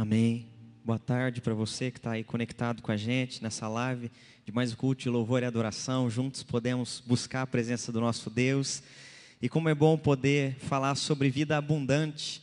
Amém. Boa tarde para você que está aí conectado com a gente nessa live de mais culto de louvor e adoração. Juntos podemos buscar a presença do nosso Deus. E como é bom poder falar sobre vida abundante.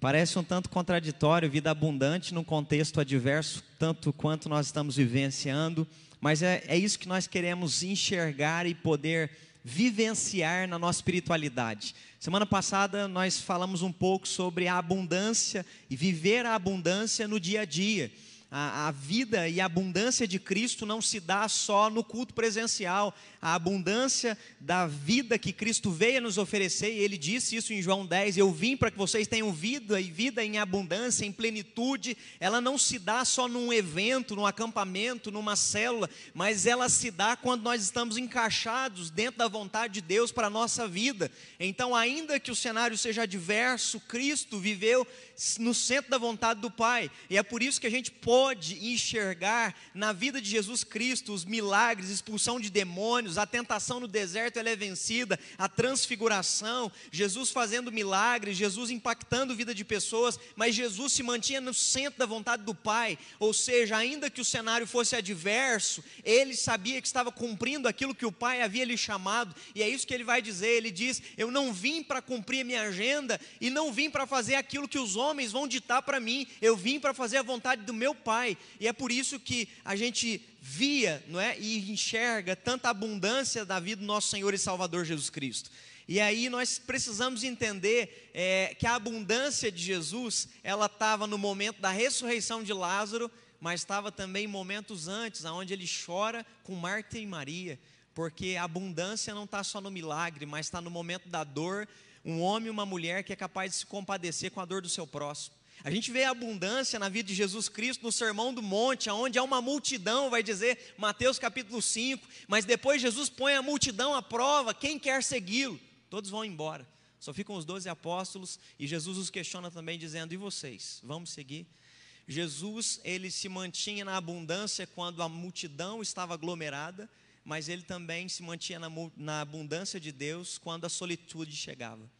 Parece um tanto contraditório, vida abundante num contexto adverso, tanto quanto nós estamos vivenciando, mas é, é isso que nós queremos enxergar e poder vivenciar na nossa espiritualidade. Semana passada nós falamos um pouco sobre a abundância e viver a abundância no dia a dia a, a, vida e a abundância de Cristo não se dá só no culto presencial. A abundância da vida que Cristo veio nos oferecer, e ele disse isso em João 10: Eu vim para que vocês tenham vida e vida em abundância, em plenitude. Ela não se dá só num evento, num acampamento, numa célula, mas ela se dá quando nós estamos encaixados dentro da vontade de Deus para a nossa vida. Então, ainda que o cenário seja adverso, Cristo viveu no centro da vontade do Pai, e é por isso que a gente pode enxergar na vida de Jesus Cristo os milagres, expulsão de demônios, a tentação no deserto ela é vencida, a transfiguração, Jesus fazendo milagres, Jesus impactando a vida de pessoas, mas Jesus se mantinha no centro da vontade do Pai, ou seja, ainda que o cenário fosse adverso, ele sabia que estava cumprindo aquilo que o Pai havia lhe chamado, e é isso que ele vai dizer, ele diz: "Eu não vim para cumprir a minha agenda e não vim para fazer aquilo que os homens vão ditar para mim, eu vim para fazer a vontade do meu Pai e é por isso que a gente via não é, e enxerga tanta abundância da vida do nosso Senhor e Salvador Jesus Cristo. E aí nós precisamos entender é, que a abundância de Jesus, ela estava no momento da ressurreição de Lázaro, mas estava também momentos antes, onde ele chora com Marta e Maria, porque a abundância não está só no milagre, mas está no momento da dor, um homem e uma mulher que é capaz de se compadecer com a dor do seu próximo. A gente vê a abundância na vida de Jesus Cristo no Sermão do Monte, onde há uma multidão, vai dizer Mateus capítulo 5, mas depois Jesus põe a multidão à prova, quem quer segui-lo? Todos vão embora. Só ficam os doze apóstolos e Jesus os questiona também dizendo: "E vocês, vamos seguir?" Jesus, ele se mantinha na abundância quando a multidão estava aglomerada, mas ele também se mantinha na, na abundância de Deus quando a solitude chegava.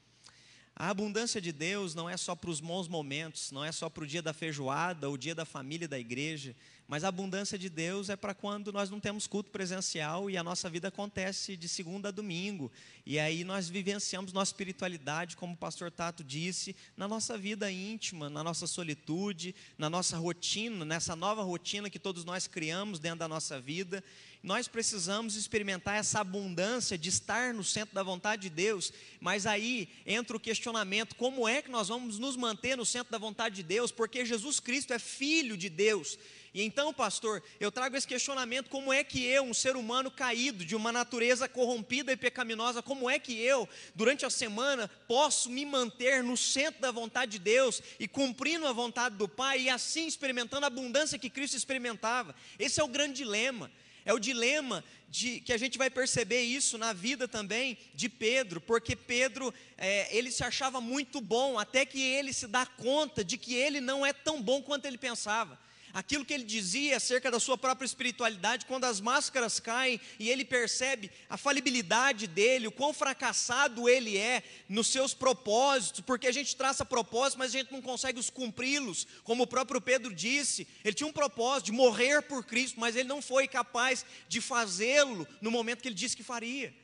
A abundância de Deus não é só para os bons momentos, não é só para o dia da feijoada, o dia da família da igreja, mas a abundância de Deus é para quando nós não temos culto presencial e a nossa vida acontece de segunda a domingo. E aí nós vivenciamos nossa espiritualidade, como o pastor Tato disse, na nossa vida íntima, na nossa solitude, na nossa rotina, nessa nova rotina que todos nós criamos dentro da nossa vida nós precisamos experimentar essa abundância de estar no centro da vontade de Deus, mas aí entra o questionamento: como é que nós vamos nos manter no centro da vontade de Deus? Porque Jesus Cristo é filho de Deus. E então, pastor, eu trago esse questionamento: como é que eu, um ser humano caído, de uma natureza corrompida e pecaminosa, como é que eu, durante a semana, posso me manter no centro da vontade de Deus e cumprindo a vontade do Pai e assim experimentando a abundância que Cristo experimentava? Esse é o grande dilema. É o dilema de que a gente vai perceber isso na vida também de Pedro, porque Pedro é, ele se achava muito bom até que ele se dá conta de que ele não é tão bom quanto ele pensava aquilo que ele dizia acerca da sua própria espiritualidade, quando as máscaras caem e ele percebe a falibilidade dele, o quão fracassado ele é nos seus propósitos, porque a gente traça propósitos, mas a gente não consegue os cumpri-los, como o próprio Pedro disse, ele tinha um propósito de morrer por Cristo, mas ele não foi capaz de fazê-lo no momento que ele disse que faria.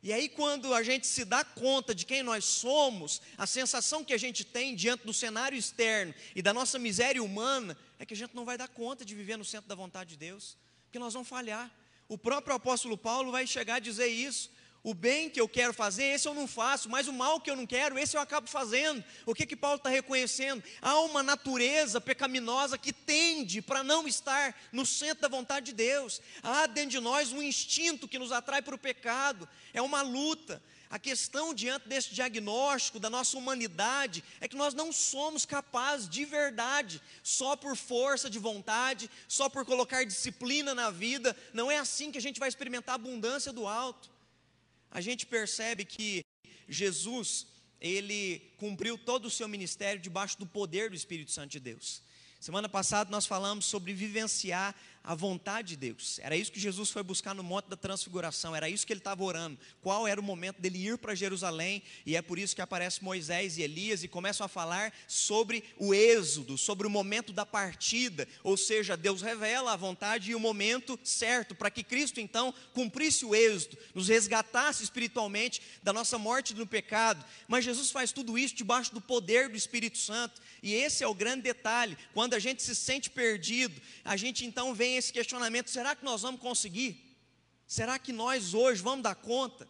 E aí, quando a gente se dá conta de quem nós somos, a sensação que a gente tem diante do cenário externo e da nossa miséria humana, é que a gente não vai dar conta de viver no centro da vontade de Deus, porque nós vamos falhar. O próprio apóstolo Paulo vai chegar a dizer isso. O bem que eu quero fazer, esse eu não faço, mas o mal que eu não quero, esse eu acabo fazendo. O que que Paulo está reconhecendo? Há uma natureza pecaminosa que tende para não estar no centro da vontade de Deus. Há dentro de nós um instinto que nos atrai para o pecado. É uma luta. A questão diante desse diagnóstico da nossa humanidade é que nós não somos capazes de verdade, só por força de vontade, só por colocar disciplina na vida, não é assim que a gente vai experimentar a abundância do alto. A gente percebe que Jesus, ele cumpriu todo o seu ministério debaixo do poder do Espírito Santo de Deus. Semana passada nós falamos sobre vivenciar a vontade de Deus. Era isso que Jesus foi buscar no Monte da Transfiguração, era isso que ele estava orando. Qual era o momento dele ir para Jerusalém? E é por isso que aparece Moisés e Elias e começam a falar sobre o êxodo, sobre o momento da partida. Ou seja, Deus revela a vontade e o momento certo para que Cristo então cumprisse o êxodo, nos resgatasse espiritualmente da nossa morte no pecado. Mas Jesus faz tudo isso debaixo do poder do Espírito Santo. E esse é o grande detalhe. Quando a gente se sente perdido, a gente então vem esse questionamento: será que nós vamos conseguir? Será que nós hoje vamos dar conta?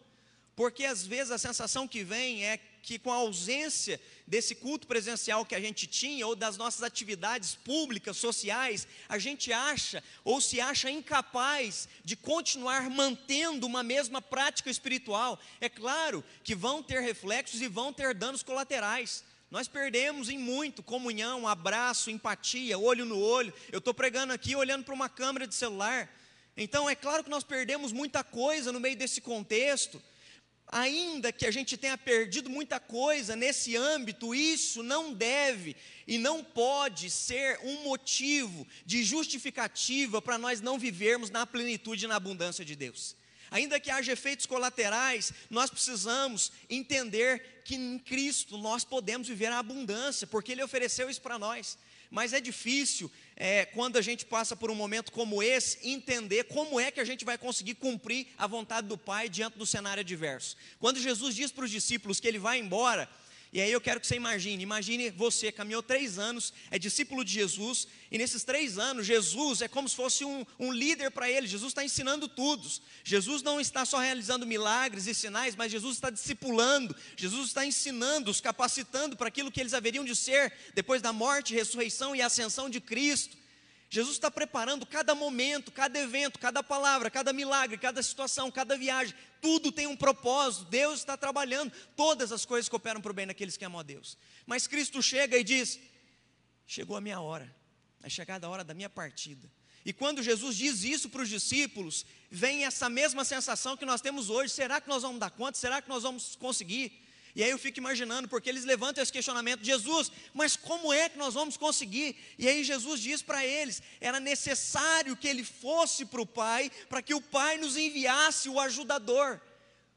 Porque às vezes a sensação que vem é que com a ausência desse culto presencial que a gente tinha, ou das nossas atividades públicas, sociais, a gente acha ou se acha incapaz de continuar mantendo uma mesma prática espiritual. É claro que vão ter reflexos e vão ter danos colaterais. Nós perdemos em muito comunhão, abraço, empatia, olho no olho. Eu estou pregando aqui olhando para uma câmera de celular. Então é claro que nós perdemos muita coisa no meio desse contexto. Ainda que a gente tenha perdido muita coisa nesse âmbito, isso não deve e não pode ser um motivo de justificativa para nós não vivermos na plenitude e na abundância de Deus. Ainda que haja efeitos colaterais, nós precisamos entender que em Cristo nós podemos viver a abundância, porque Ele ofereceu isso para nós. Mas é difícil, é, quando a gente passa por um momento como esse, entender como é que a gente vai conseguir cumprir a vontade do Pai diante do cenário adverso. Quando Jesus diz para os discípulos que Ele vai embora, e aí eu quero que você imagine, imagine você, caminhou três anos, é discípulo de Jesus, e nesses três anos, Jesus é como se fosse um, um líder para ele, Jesus está ensinando tudo. Jesus não está só realizando milagres e sinais, mas Jesus está discipulando, Jesus está ensinando, os capacitando para aquilo que eles haveriam de ser depois da morte, ressurreição e ascensão de Cristo. Jesus está preparando cada momento, cada evento, cada palavra, cada milagre, cada situação, cada viagem. Tudo tem um propósito. Deus está trabalhando. Todas as coisas cooperam para o bem daqueles que amam a Deus. Mas Cristo chega e diz: Chegou a minha hora. É chegada a hora da minha partida. E quando Jesus diz isso para os discípulos, vem essa mesma sensação que nós temos hoje: será que nós vamos dar conta? Será que nós vamos conseguir? E aí eu fico imaginando, porque eles levantam esse questionamento: Jesus, mas como é que nós vamos conseguir? E aí Jesus diz para eles: era necessário que ele fosse para o Pai, para que o Pai nos enviasse o ajudador.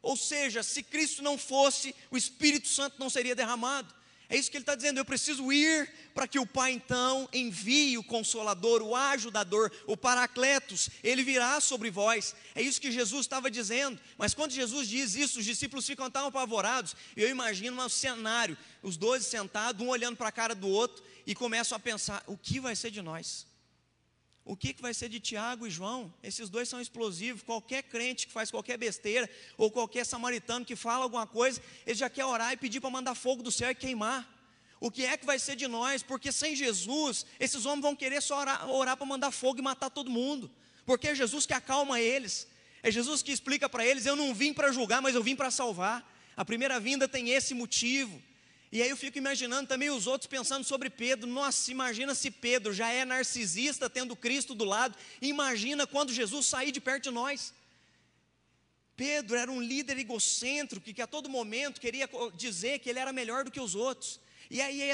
Ou seja, se Cristo não fosse, o Espírito Santo não seria derramado. É isso que ele está dizendo. Eu preciso ir para que o Pai então envie o Consolador, o Ajudador, o Paracletos. Ele virá sobre vós. É isso que Jesus estava dizendo. Mas quando Jesus diz isso, os discípulos ficam tão apavorados. Eu imagino um cenário: os dois sentados, um olhando para a cara do outro, e começam a pensar: o que vai ser de nós? O que, vai ser de Tiago e João? Esses dois são explosivos. Qualquer crente que faz qualquer besteira, ou qualquer samaritano que fala alguma coisa, ele já quer orar e pedir para mandar fogo do céu e queimar. O que é que vai ser de nós? Porque sem Jesus, esses homens vão querer só orar, orar para mandar fogo e matar todo mundo. Porque é Jesus que acalma eles. É Jesus que explica para eles: eu não vim para julgar, mas eu vim para salvar. A primeira vinda tem esse motivo. E aí eu fico imaginando também os outros pensando sobre Pedro. Nossa, imagina se Pedro já é narcisista tendo Cristo do lado. Imagina quando Jesus sair de perto de nós. Pedro era um líder egocêntrico que a todo momento queria dizer que ele era melhor do que os outros. E aí,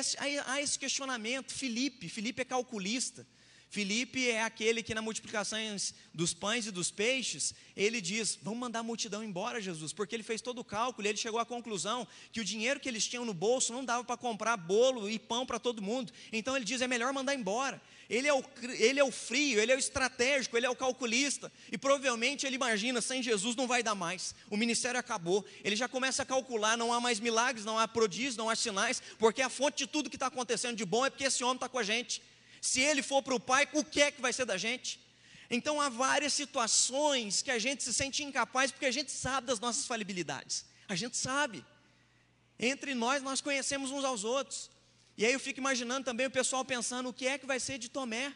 há esse questionamento. Felipe, Felipe é calculista. Filipe é aquele que na multiplicação dos pães e dos peixes, ele diz: Vamos mandar a multidão embora, Jesus, porque ele fez todo o cálculo e ele chegou à conclusão que o dinheiro que eles tinham no bolso não dava para comprar bolo e pão para todo mundo. Então ele diz: É melhor mandar embora. Ele é, o, ele é o frio, ele é o estratégico, ele é o calculista. E provavelmente ele imagina: sem Jesus não vai dar mais. O ministério acabou. Ele já começa a calcular: não há mais milagres, não há prodígios, não há sinais, porque a fonte de tudo que está acontecendo de bom é porque esse homem está com a gente. Se ele for para o Pai, o que é que vai ser da gente? Então há várias situações que a gente se sente incapaz porque a gente sabe das nossas falibilidades. A gente sabe. Entre nós, nós conhecemos uns aos outros. E aí eu fico imaginando também o pessoal pensando: o que é que vai ser de Tomé?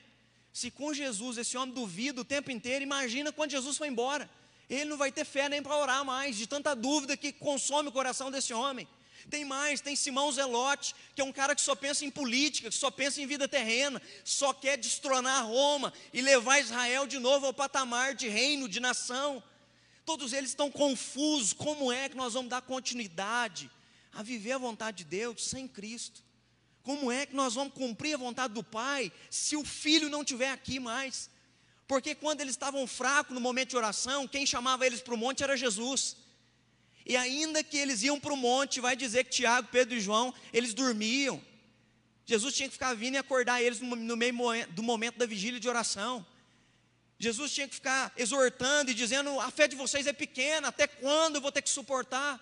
Se com Jesus esse homem duvida o tempo inteiro, imagina quando Jesus foi embora. Ele não vai ter fé nem para orar mais, de tanta dúvida que consome o coração desse homem. Tem mais, tem Simão Zelote, que é um cara que só pensa em política, que só pensa em vida terrena, só quer destronar Roma e levar Israel de novo ao patamar de reino, de nação. Todos eles estão confusos. Como é que nós vamos dar continuidade a viver a vontade de Deus sem Cristo? Como é que nós vamos cumprir a vontade do Pai se o filho não estiver aqui mais? Porque quando eles estavam fracos no momento de oração, quem chamava eles para o monte era Jesus. E ainda que eles iam para o monte, vai dizer que Tiago, Pedro e João, eles dormiam. Jesus tinha que ficar vindo e acordar eles no meio do momento da vigília de oração. Jesus tinha que ficar exortando e dizendo: a fé de vocês é pequena, até quando eu vou ter que suportar?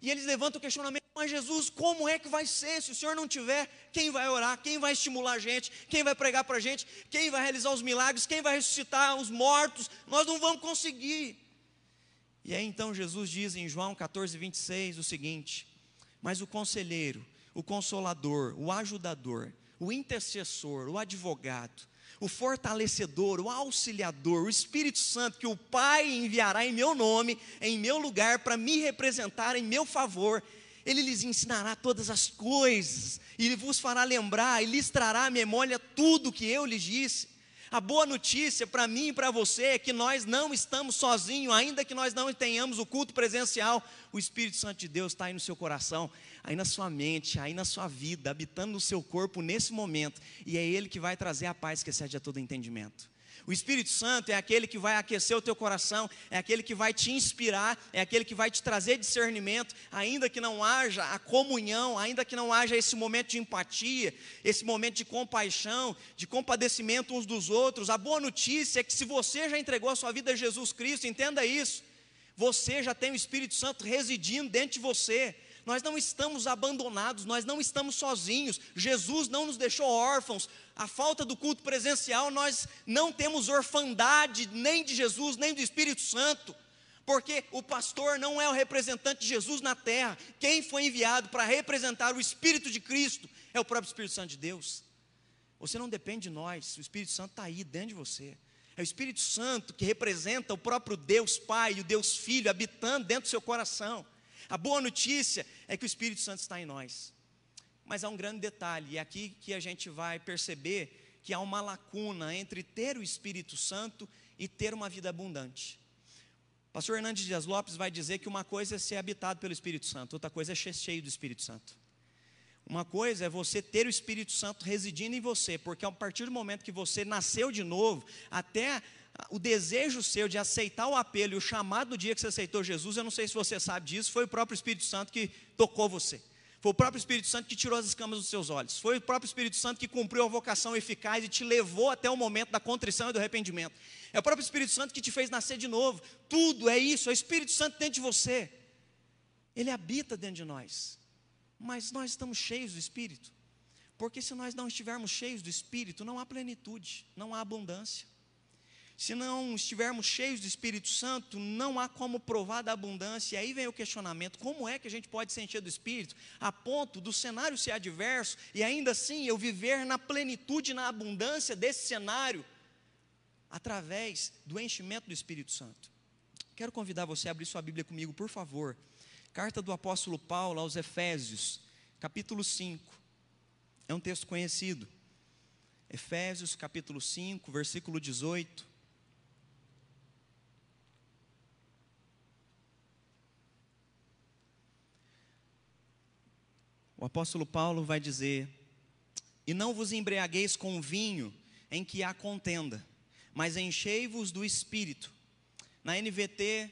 E eles levantam o questionamento: mas Jesus, como é que vai ser? Se o Senhor não tiver, quem vai orar? Quem vai estimular a gente? Quem vai pregar para a gente? Quem vai realizar os milagres? Quem vai ressuscitar os mortos? Nós não vamos conseguir. E aí então Jesus diz em João 14, 26 o seguinte: Mas o conselheiro, o consolador, o ajudador, o intercessor, o advogado, o fortalecedor, o auxiliador, o Espírito Santo, que o Pai enviará em meu nome, em meu lugar, para me representar em meu favor. Ele lhes ensinará todas as coisas, e vos fará lembrar, e lhes trará à memória tudo que eu lhes disse. A boa notícia para mim e para você é que nós não estamos sozinhos, ainda que nós não tenhamos o culto presencial, o Espírito Santo de Deus está aí no seu coração, aí na sua mente, aí na sua vida, habitando no seu corpo nesse momento, e é Ele que vai trazer a paz que excede a todo entendimento. O Espírito Santo é aquele que vai aquecer o teu coração, é aquele que vai te inspirar, é aquele que vai te trazer discernimento, ainda que não haja a comunhão, ainda que não haja esse momento de empatia, esse momento de compaixão, de compadecimento uns dos outros. A boa notícia é que se você já entregou a sua vida a Jesus Cristo, entenda isso. Você já tem o Espírito Santo residindo dentro de você nós não estamos abandonados, nós não estamos sozinhos. Jesus não nos deixou órfãos. A falta do culto presencial, nós não temos orfandade nem de Jesus, nem do Espírito Santo. Porque o pastor não é o representante de Jesus na terra. Quem foi enviado para representar o Espírito de Cristo é o próprio Espírito Santo de Deus. Você não depende de nós, o Espírito Santo está aí dentro de você. É o Espírito Santo que representa o próprio Deus Pai e o Deus Filho habitando dentro do seu coração. A boa notícia é que o Espírito Santo está em nós. Mas há um grande detalhe, e é aqui que a gente vai perceber que há uma lacuna entre ter o Espírito Santo e ter uma vida abundante. Pastor Hernandes Dias Lopes vai dizer que uma coisa é ser habitado pelo Espírito Santo, outra coisa é ser cheio do Espírito Santo. Uma coisa é você ter o Espírito Santo residindo em você, porque a partir do momento que você nasceu de novo, até o desejo seu de aceitar o apelo e o chamado do dia que você aceitou Jesus, eu não sei se você sabe disso, foi o próprio Espírito Santo que tocou você. Foi o próprio Espírito Santo que tirou as escamas dos seus olhos. Foi o próprio Espírito Santo que cumpriu a vocação eficaz e te levou até o momento da contrição e do arrependimento. É o próprio Espírito Santo que te fez nascer de novo. Tudo é isso, é o Espírito Santo dentro de você. Ele habita dentro de nós. Mas nós estamos cheios do Espírito. Porque se nós não estivermos cheios do Espírito, não há plenitude, não há abundância. Se não estivermos cheios do Espírito Santo, não há como provar da abundância. E aí vem o questionamento: como é que a gente pode se encher do Espírito a ponto do cenário ser adverso e ainda assim eu viver na plenitude, na abundância desse cenário, através do enchimento do Espírito Santo? Quero convidar você a abrir sua Bíblia comigo, por favor. Carta do apóstolo Paulo aos Efésios, capítulo 5. É um texto conhecido. Efésios, capítulo 5, versículo 18. O apóstolo Paulo vai dizer: E não vos embriagueis com vinho em que há contenda, mas enchei-vos do espírito. Na NVT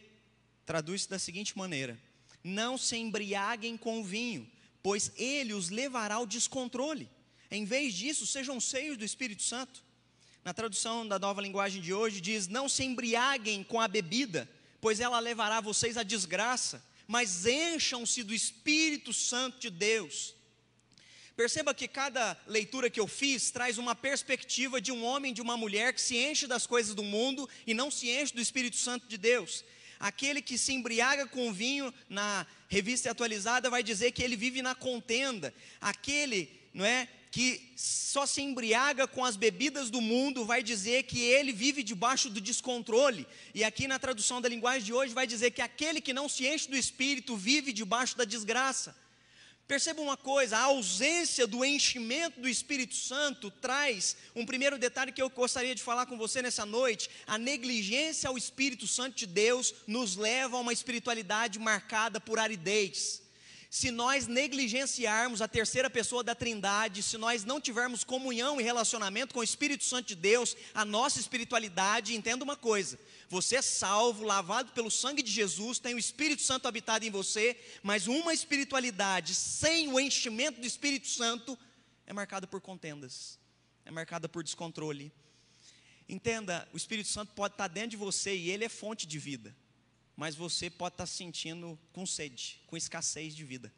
traduz-se da seguinte maneira: Não se embriaguem com vinho, pois ele os levará ao descontrole. Em vez disso, sejam cheios do Espírito Santo. Na tradução da nova linguagem de hoje, diz: Não se embriaguem com a bebida, pois ela levará vocês à desgraça mas encham-se do Espírito Santo de Deus. Perceba que cada leitura que eu fiz traz uma perspectiva de um homem, de uma mulher que se enche das coisas do mundo e não se enche do Espírito Santo de Deus. Aquele que se embriaga com vinho, na revista atualizada, vai dizer que ele vive na contenda. Aquele, não é, que só se embriaga com as bebidas do mundo, vai dizer que ele vive debaixo do descontrole. E aqui na tradução da linguagem de hoje vai dizer que aquele que não se enche do espírito vive debaixo da desgraça. Perceba uma coisa: a ausência do enchimento do Espírito Santo traz um primeiro detalhe que eu gostaria de falar com você nessa noite. A negligência ao Espírito Santo de Deus nos leva a uma espiritualidade marcada por aridez. Se nós negligenciarmos a terceira pessoa da Trindade, se nós não tivermos comunhão e relacionamento com o Espírito Santo de Deus, a nossa espiritualidade, entenda uma coisa: você é salvo, lavado pelo sangue de Jesus, tem o Espírito Santo habitado em você, mas uma espiritualidade sem o enchimento do Espírito Santo é marcada por contendas, é marcada por descontrole. Entenda, o Espírito Santo pode estar dentro de você e ele é fonte de vida mas você pode estar sentindo com sede, com escassez de vida.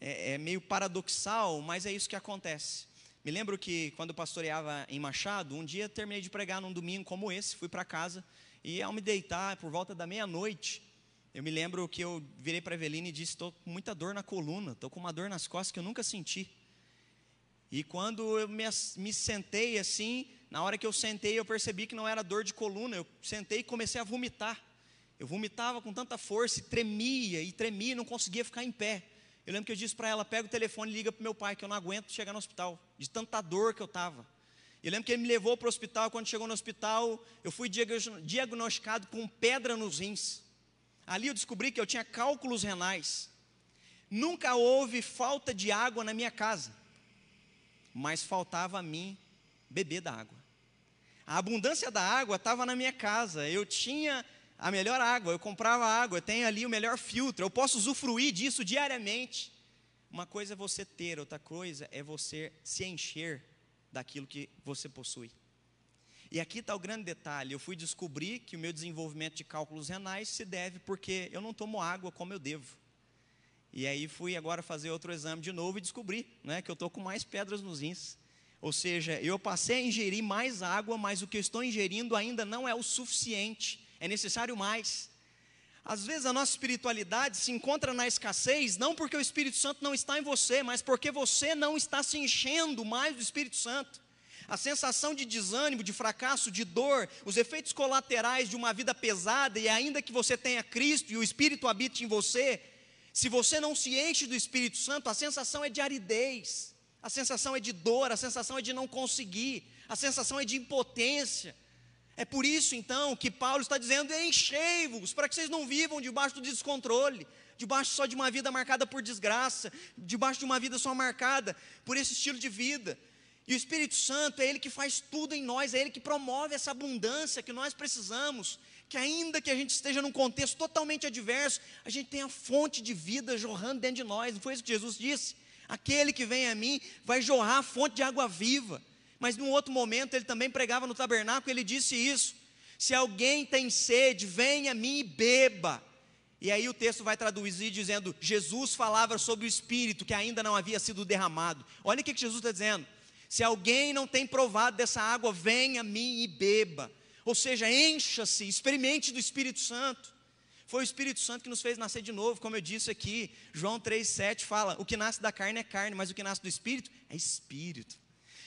É, é, meio paradoxal, mas é isso que acontece. Me lembro que quando eu pastoreava em Machado, um dia terminei de pregar num domingo como esse, fui para casa e ao me deitar por volta da meia-noite, eu me lembro que eu virei para Eveline e disse: Estou com muita dor na coluna, estou com uma dor nas costas que eu nunca senti. E quando eu me, me sentei assim, na hora que eu sentei, eu percebi que não era dor de coluna, eu sentei e comecei a vomitar. Eu vomitava com tanta força e tremia e tremia não conseguia ficar em pé. Eu lembro que eu disse para ela: pega o telefone e liga para meu pai, que eu não aguento chegar no hospital, de tanta dor que eu estava. Eu lembro que ele me levou para o hospital. Quando chegou no hospital, eu fui diagnosticado com pedra nos rins. Ali eu descobri que eu tinha cálculos renais. Nunca houve falta de água na minha casa, mas faltava a mim beber da água. A abundância da água estava na minha casa. Eu tinha a melhor água, eu comprava água, eu tenho ali o melhor filtro, eu posso usufruir disso diariamente. Uma coisa é você ter, outra coisa é você se encher daquilo que você possui. E aqui está o grande detalhe: eu fui descobrir que o meu desenvolvimento de cálculos renais se deve porque eu não tomo água como eu devo. E aí fui agora fazer outro exame de novo e descobri né, que eu estou com mais pedras nos rins. Ou seja, eu passei a ingerir mais água, mas o que eu estou ingerindo ainda não é o suficiente é necessário mais. Às vezes a nossa espiritualidade se encontra na escassez, não porque o Espírito Santo não está em você, mas porque você não está se enchendo mais do Espírito Santo. A sensação de desânimo, de fracasso, de dor, os efeitos colaterais de uma vida pesada, e ainda que você tenha Cristo e o Espírito habite em você, se você não se enche do Espírito Santo, a sensação é de aridez, a sensação é de dor, a sensação é de não conseguir, a sensação é de impotência. É por isso então que Paulo está dizendo: enchei-vos, para que vocês não vivam debaixo do descontrole, debaixo só de uma vida marcada por desgraça, debaixo de uma vida só marcada por esse estilo de vida. E o Espírito Santo é Ele que faz tudo em nós, é Ele que promove essa abundância que nós precisamos. Que ainda que a gente esteja num contexto totalmente adverso, a gente tem a fonte de vida jorrando dentro de nós. Não foi isso que Jesus disse? Aquele que vem a mim vai jorrar a fonte de água viva mas num outro momento ele também pregava no tabernáculo, ele disse isso: se alguém tem sede, venha a mim e beba. E aí o texto vai traduzir dizendo: Jesus falava sobre o Espírito que ainda não havia sido derramado. Olha o que Jesus está dizendo: se alguém não tem provado dessa água, venha a mim e beba. Ou seja, encha-se, experimente do Espírito Santo. Foi o Espírito Santo que nos fez nascer de novo, como eu disse aqui. João 3,7 fala: o que nasce da carne é carne, mas o que nasce do Espírito é Espírito.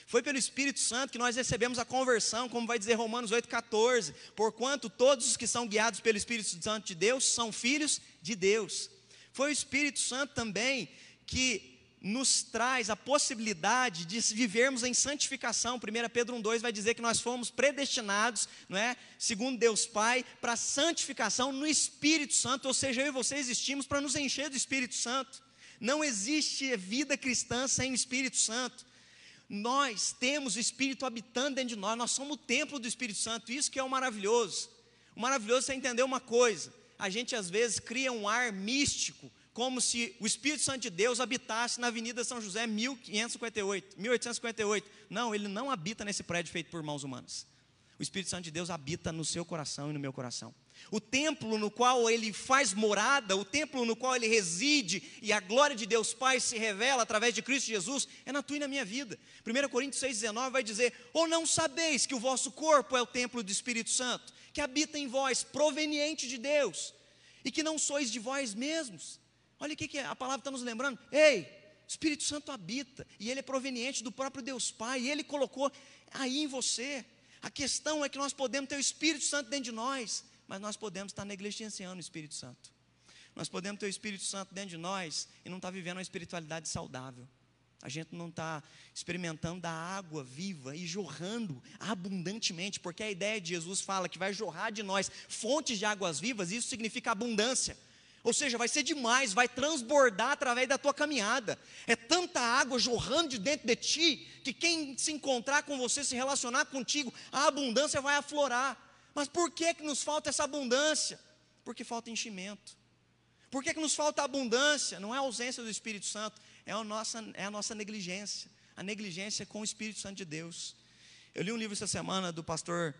Foi pelo Espírito Santo que nós recebemos a conversão, como vai dizer Romanos 8,14. Porquanto todos os que são guiados pelo Espírito Santo de Deus são filhos de Deus. Foi o Espírito Santo também que nos traz a possibilidade de vivermos em santificação. 1 Pedro 1,2 vai dizer que nós fomos predestinados, não é? segundo Deus Pai, para santificação no Espírito Santo, ou seja, eu e você existimos para nos encher do Espírito Santo. Não existe vida cristã sem o Espírito Santo. Nós temos o Espírito habitando dentro de nós, nós somos o templo do Espírito Santo, isso que é o maravilhoso. O maravilhoso é entender uma coisa: a gente às vezes cria um ar místico, como se o Espírito Santo de Deus habitasse na Avenida São José 1558, 1858. Não, ele não habita nesse prédio feito por mãos humanas. O Espírito Santo de Deus habita no seu coração e no meu coração. O templo no qual ele faz morada, o templo no qual ele reside e a glória de Deus Pai se revela através de Cristo Jesus, é na tua e na minha vida. 1 Coríntios 6,19 vai dizer: Ou não sabeis que o vosso corpo é o templo do Espírito Santo, que habita em vós, proveniente de Deus, e que não sois de vós mesmos? Olha o que a palavra está nos lembrando. Ei, o Espírito Santo habita, e ele é proveniente do próprio Deus Pai, e ele colocou aí em você. A questão é que nós podemos ter o Espírito Santo dentro de nós, mas nós podemos estar negligenciando o Espírito Santo. Nós podemos ter o Espírito Santo dentro de nós e não estar vivendo uma espiritualidade saudável. A gente não está experimentando da água viva e jorrando abundantemente, porque a ideia de Jesus fala que vai jorrar de nós fontes de águas vivas, isso significa abundância. Ou seja, vai ser demais, vai transbordar através da tua caminhada. É tanta água jorrando de dentro de ti, que quem se encontrar com você, se relacionar contigo, a abundância vai aflorar. Mas por que, que nos falta essa abundância? Porque falta enchimento. Por que, que nos falta abundância? Não é a ausência do Espírito Santo, é a, nossa, é a nossa negligência. A negligência com o Espírito Santo de Deus. Eu li um livro essa semana do pastor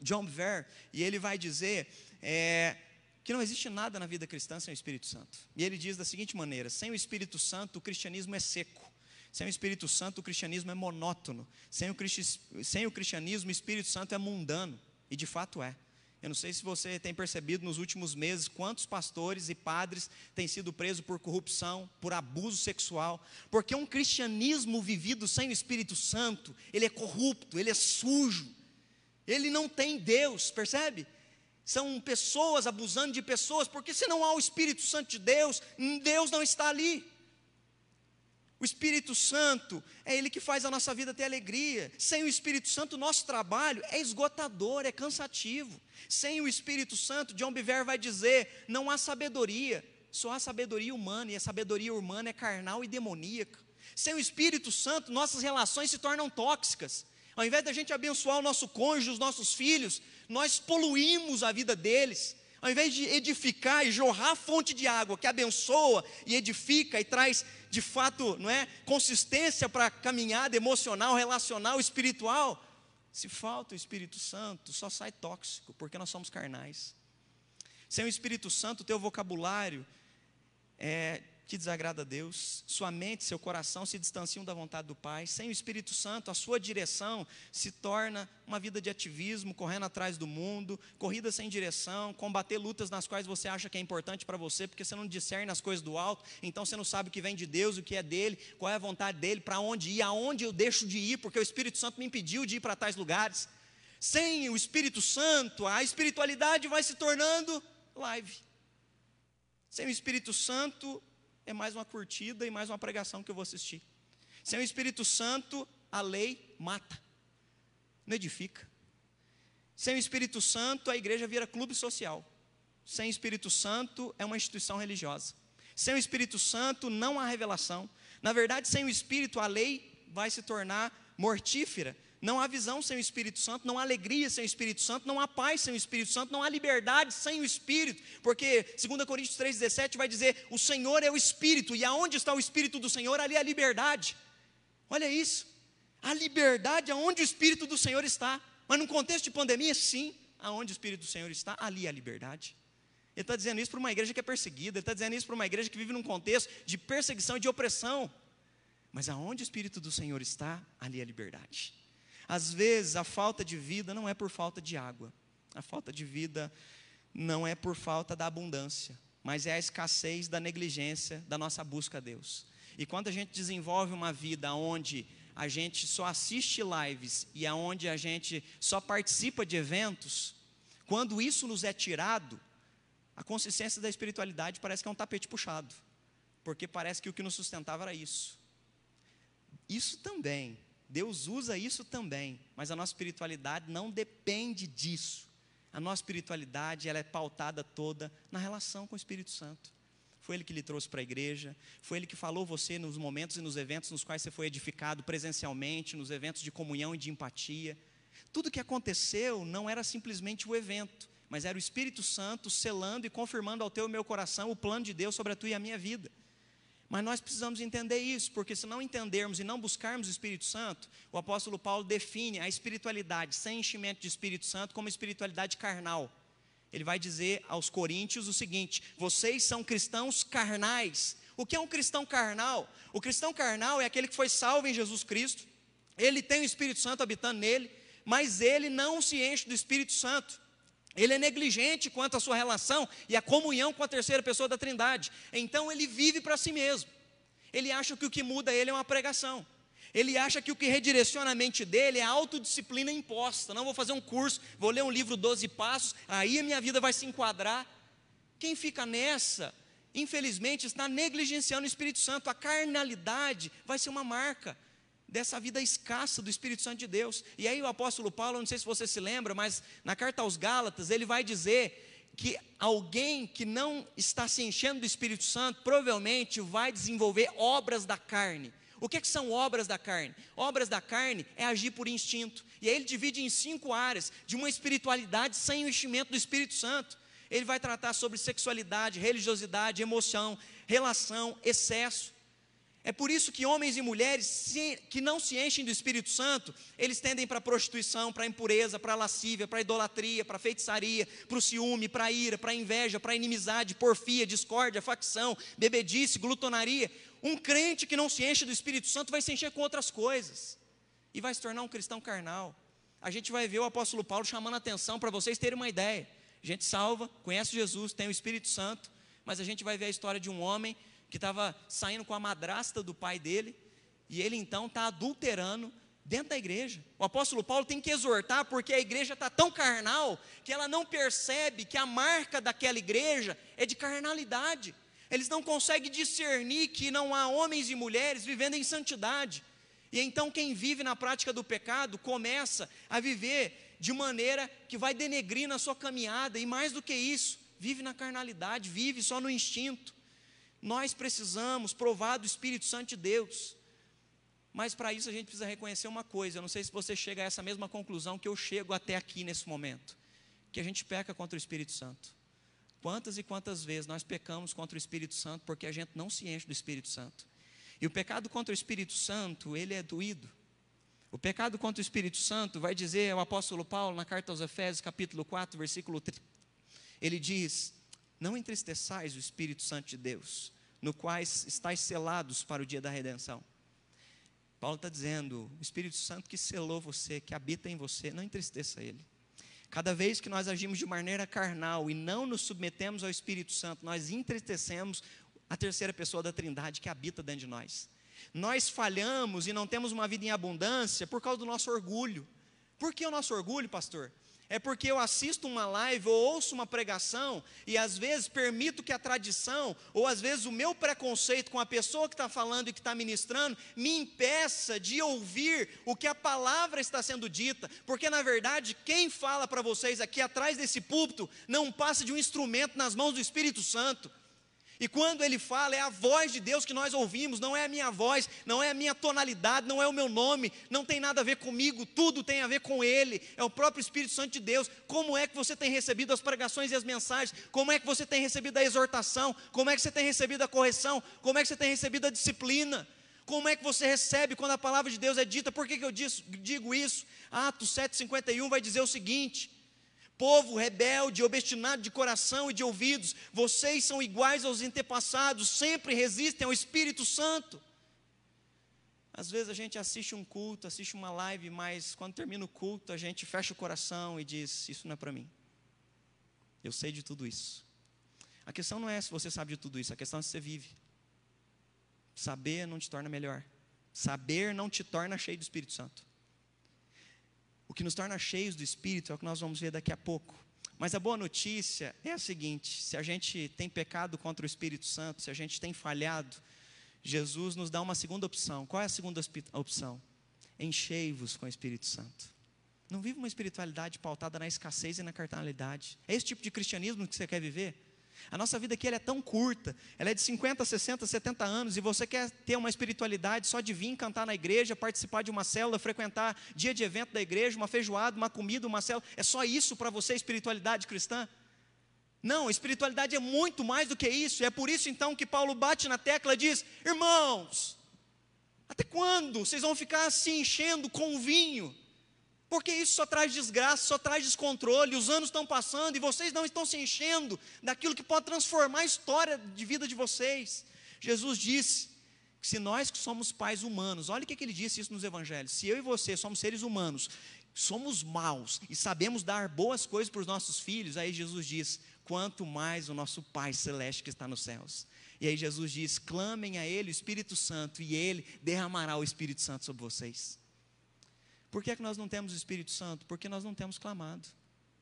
John Bevere, e ele vai dizer é, que não existe nada na vida cristã sem o Espírito Santo. E ele diz da seguinte maneira: sem o Espírito Santo, o cristianismo é seco. Sem o Espírito Santo, o cristianismo é monótono. Sem o, sem o cristianismo, o Espírito Santo é mundano. E de fato é. Eu não sei se você tem percebido nos últimos meses quantos pastores e padres têm sido presos por corrupção, por abuso sexual, porque um cristianismo vivido sem o Espírito Santo, ele é corrupto, ele é sujo, ele não tem Deus, percebe? São pessoas abusando de pessoas, porque se não há o Espírito Santo de Deus, Deus não está ali. O Espírito Santo é Ele que faz a nossa vida ter alegria. Sem o Espírito Santo, o nosso trabalho é esgotador, é cansativo. Sem o Espírito Santo, John Biver vai dizer: não há sabedoria, só há sabedoria humana, e a sabedoria humana é carnal e demoníaca. Sem o Espírito Santo, nossas relações se tornam tóxicas. Ao invés da gente abençoar o nosso cônjuge, os nossos filhos, nós poluímos a vida deles. Ao invés de edificar e jorrar fonte de água que abençoa e edifica e traz de fato, não é, consistência para a caminhada emocional, relacional, espiritual, se falta o Espírito Santo, só sai tóxico, porque nós somos carnais. Sem o Espírito Santo, o teu vocabulário é que desagrada a Deus, sua mente, seu coração se distanciam da vontade do Pai. Sem o Espírito Santo, a sua direção se torna uma vida de ativismo, correndo atrás do mundo, corrida sem direção, combater lutas nas quais você acha que é importante para você, porque você não discerne as coisas do alto, então você não sabe o que vem de Deus, o que é dele, qual é a vontade dele, para onde ir, aonde eu deixo de ir, porque o Espírito Santo me impediu de ir para tais lugares. Sem o Espírito Santo, a espiritualidade vai se tornando live. Sem o Espírito Santo, é mais uma curtida e mais uma pregação que eu vou assistir. Sem o Espírito Santo, a lei mata, não edifica. Sem o Espírito Santo, a igreja vira clube social. Sem o Espírito Santo, é uma instituição religiosa. Sem o Espírito Santo, não há revelação. Na verdade, sem o Espírito, a lei vai se tornar mortífera não há visão sem o Espírito Santo, não há alegria sem o Espírito Santo, não há paz sem o Espírito Santo, não há liberdade sem o Espírito, porque 2 Coríntios 3,17 vai dizer: o Senhor é o Espírito, e aonde está o Espírito do Senhor, ali é a liberdade. Olha isso, a liberdade aonde o Espírito do Senhor está, mas num contexto de pandemia, sim, aonde o Espírito do Senhor está, ali é a liberdade. Ele está dizendo isso para uma igreja que é perseguida, ele está dizendo isso para uma igreja que vive num contexto de perseguição e de opressão. Mas aonde o Espírito do Senhor está, ali é a liberdade. Às vezes a falta de vida não é por falta de água, a falta de vida não é por falta da abundância, mas é a escassez da negligência da nossa busca a Deus. E quando a gente desenvolve uma vida onde a gente só assiste lives e aonde a gente só participa de eventos, quando isso nos é tirado, a consistência da espiritualidade parece que é um tapete puxado, porque parece que o que nos sustentava era isso. Isso também Deus usa isso também, mas a nossa espiritualidade não depende disso. A nossa espiritualidade ela é pautada toda na relação com o Espírito Santo. Foi Ele que lhe trouxe para a igreja, foi Ele que falou você nos momentos e nos eventos nos quais você foi edificado presencialmente, nos eventos de comunhão e de empatia. Tudo que aconteceu não era simplesmente o evento, mas era o Espírito Santo selando e confirmando ao teu e meu coração o plano de Deus sobre a tua e a minha vida. Mas nós precisamos entender isso, porque se não entendermos e não buscarmos o Espírito Santo, o apóstolo Paulo define a espiritualidade sem enchimento de Espírito Santo como espiritualidade carnal. Ele vai dizer aos coríntios o seguinte: vocês são cristãos carnais. O que é um cristão carnal? O cristão carnal é aquele que foi salvo em Jesus Cristo, ele tem o Espírito Santo habitando nele, mas ele não se enche do Espírito Santo. Ele é negligente quanto à sua relação e à comunhão com a terceira pessoa da Trindade. Então ele vive para si mesmo. Ele acha que o que muda ele é uma pregação. Ele acha que o que redireciona a mente dele é a autodisciplina imposta. Não vou fazer um curso, vou ler um livro 12 passos, aí a minha vida vai se enquadrar. Quem fica nessa, infelizmente, está negligenciando o Espírito Santo. A carnalidade vai ser uma marca dessa vida escassa do Espírito Santo de Deus. E aí o apóstolo Paulo, não sei se você se lembra, mas na carta aos Gálatas, ele vai dizer que alguém que não está se enchendo do Espírito Santo provavelmente vai desenvolver obras da carne. O que, que, são obras da carne? Obras da carne é agir por instinto. E aí ele divide em cinco áreas de uma espiritualidade sem o enchimento do Espírito Santo. Ele vai tratar sobre sexualidade, religiosidade, emoção, relação, excesso. É por isso que homens e mulheres que não se enchem do Espírito Santo, eles tendem para a prostituição, para a impureza, para a lascívia, para a idolatria, para a feitiçaria, para o ciúme, para a ira, para a inveja, para a inimizade, porfia, discórdia, facção, bebedice, glutonaria. Um crente que não se enche do Espírito Santo vai se encher com outras coisas e vai se tornar um cristão carnal. A gente vai ver o apóstolo Paulo chamando a atenção para vocês terem uma ideia. A gente salva, conhece Jesus, tem o Espírito Santo, mas a gente vai ver a história de um homem que estava saindo com a madrasta do pai dele, e ele então está adulterando dentro da igreja. O apóstolo Paulo tem que exortar, porque a igreja está tão carnal que ela não percebe que a marca daquela igreja é de carnalidade. Eles não conseguem discernir que não há homens e mulheres vivendo em santidade. E então quem vive na prática do pecado começa a viver de maneira que vai denegrir na sua caminhada, e mais do que isso, vive na carnalidade, vive só no instinto. Nós precisamos provar do Espírito Santo de Deus. Mas para isso a gente precisa reconhecer uma coisa. Eu não sei se você chega a essa mesma conclusão que eu chego até aqui nesse momento: que a gente peca contra o Espírito Santo. Quantas e quantas vezes nós pecamos contra o Espírito Santo porque a gente não se enche do Espírito Santo. E o pecado contra o Espírito Santo, ele é doído. O pecado contra o Espírito Santo, vai dizer o apóstolo Paulo na carta aos Efésios, capítulo 4, versículo 3. Ele diz: Não entristeçais o Espírito Santo de Deus, no quais estáis selados para o dia da redenção. Paulo está dizendo: o Espírito Santo que selou você, que habita em você, não entristeça ele. Cada vez que nós agimos de maneira carnal e não nos submetemos ao Espírito Santo, nós entristecemos a terceira pessoa da Trindade que habita dentro de nós. Nós falhamos e não temos uma vida em abundância por causa do nosso orgulho. Por que o nosso orgulho, pastor? É porque eu assisto uma live ou ouço uma pregação e às vezes permito que a tradição ou às vezes o meu preconceito com a pessoa que está falando e que está ministrando me impeça de ouvir o que a palavra está sendo dita, porque na verdade quem fala para vocês aqui atrás desse púlpito não passa de um instrumento nas mãos do Espírito Santo. E quando ele fala, é a voz de Deus que nós ouvimos, não é a minha voz, não é a minha tonalidade, não é o meu nome, não tem nada a ver comigo, tudo tem a ver com ele, é o próprio Espírito Santo de Deus. Como é que você tem recebido as pregações e as mensagens? Como é que você tem recebido a exortação? Como é que você tem recebido a correção? Como é que você tem recebido a disciplina? Como é que você recebe quando a palavra de Deus é dita? Por que, que eu digo isso? Atos 7,51 vai dizer o seguinte: Povo rebelde, obstinado de coração e de ouvidos, vocês são iguais aos antepassados, sempre resistem ao Espírito Santo. Às vezes a gente assiste um culto, assiste uma live, mas quando termina o culto, a gente fecha o coração e diz: Isso não é para mim. Eu sei de tudo isso. A questão não é se você sabe de tudo isso, a questão é se você vive. Saber não te torna melhor. Saber não te torna cheio do Espírito Santo. O que nos torna cheios do Espírito é o que nós vamos ver daqui a pouco. Mas a boa notícia é a seguinte: se a gente tem pecado contra o Espírito Santo, se a gente tem falhado, Jesus nos dá uma segunda opção. Qual é a segunda opção? Enchei-vos com o Espírito Santo. Não vive uma espiritualidade pautada na escassez e na carnalidade. É esse tipo de cristianismo que você quer viver? A nossa vida aqui é tão curta, ela é de 50, 60, 70 anos, e você quer ter uma espiritualidade só de vir cantar na igreja, participar de uma célula, frequentar dia de evento da igreja, uma feijoada, uma comida, uma célula, é só isso para você, espiritualidade cristã? Não, espiritualidade é muito mais do que isso, e é por isso então que Paulo bate na tecla e diz: irmãos, até quando vocês vão ficar se enchendo com vinho? Porque isso só traz desgraça, só traz descontrole. Os anos estão passando e vocês não estão se enchendo daquilo que pode transformar a história de vida de vocês. Jesus disse que se nós que somos pais humanos, olha o que, que ele disse isso nos evangelhos: se eu e você somos seres humanos, somos maus e sabemos dar boas coisas para os nossos filhos, aí Jesus diz: quanto mais o nosso Pai celeste que está nos céus. E aí Jesus diz: clamem a Ele o Espírito Santo, e Ele derramará o Espírito Santo sobre vocês. Por que, é que nós não temos o Espírito Santo? Porque nós não temos clamado.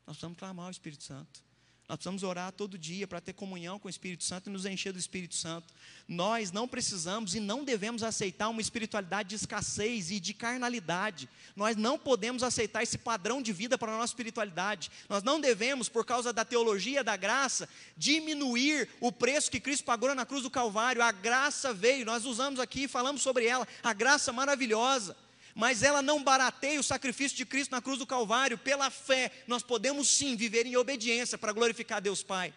Nós precisamos clamar o Espírito Santo. Nós precisamos orar todo dia para ter comunhão com o Espírito Santo e nos encher do Espírito Santo. Nós não precisamos e não devemos aceitar uma espiritualidade de escassez e de carnalidade. Nós não podemos aceitar esse padrão de vida para a nossa espiritualidade. Nós não devemos, por causa da teologia da graça, diminuir o preço que Cristo pagou na cruz do Calvário. A graça veio, nós usamos aqui, falamos sobre ela, a graça maravilhosa mas ela não barateia o sacrifício de Cristo na cruz do Calvário. Pela fé, nós podemos sim viver em obediência para glorificar Deus Pai.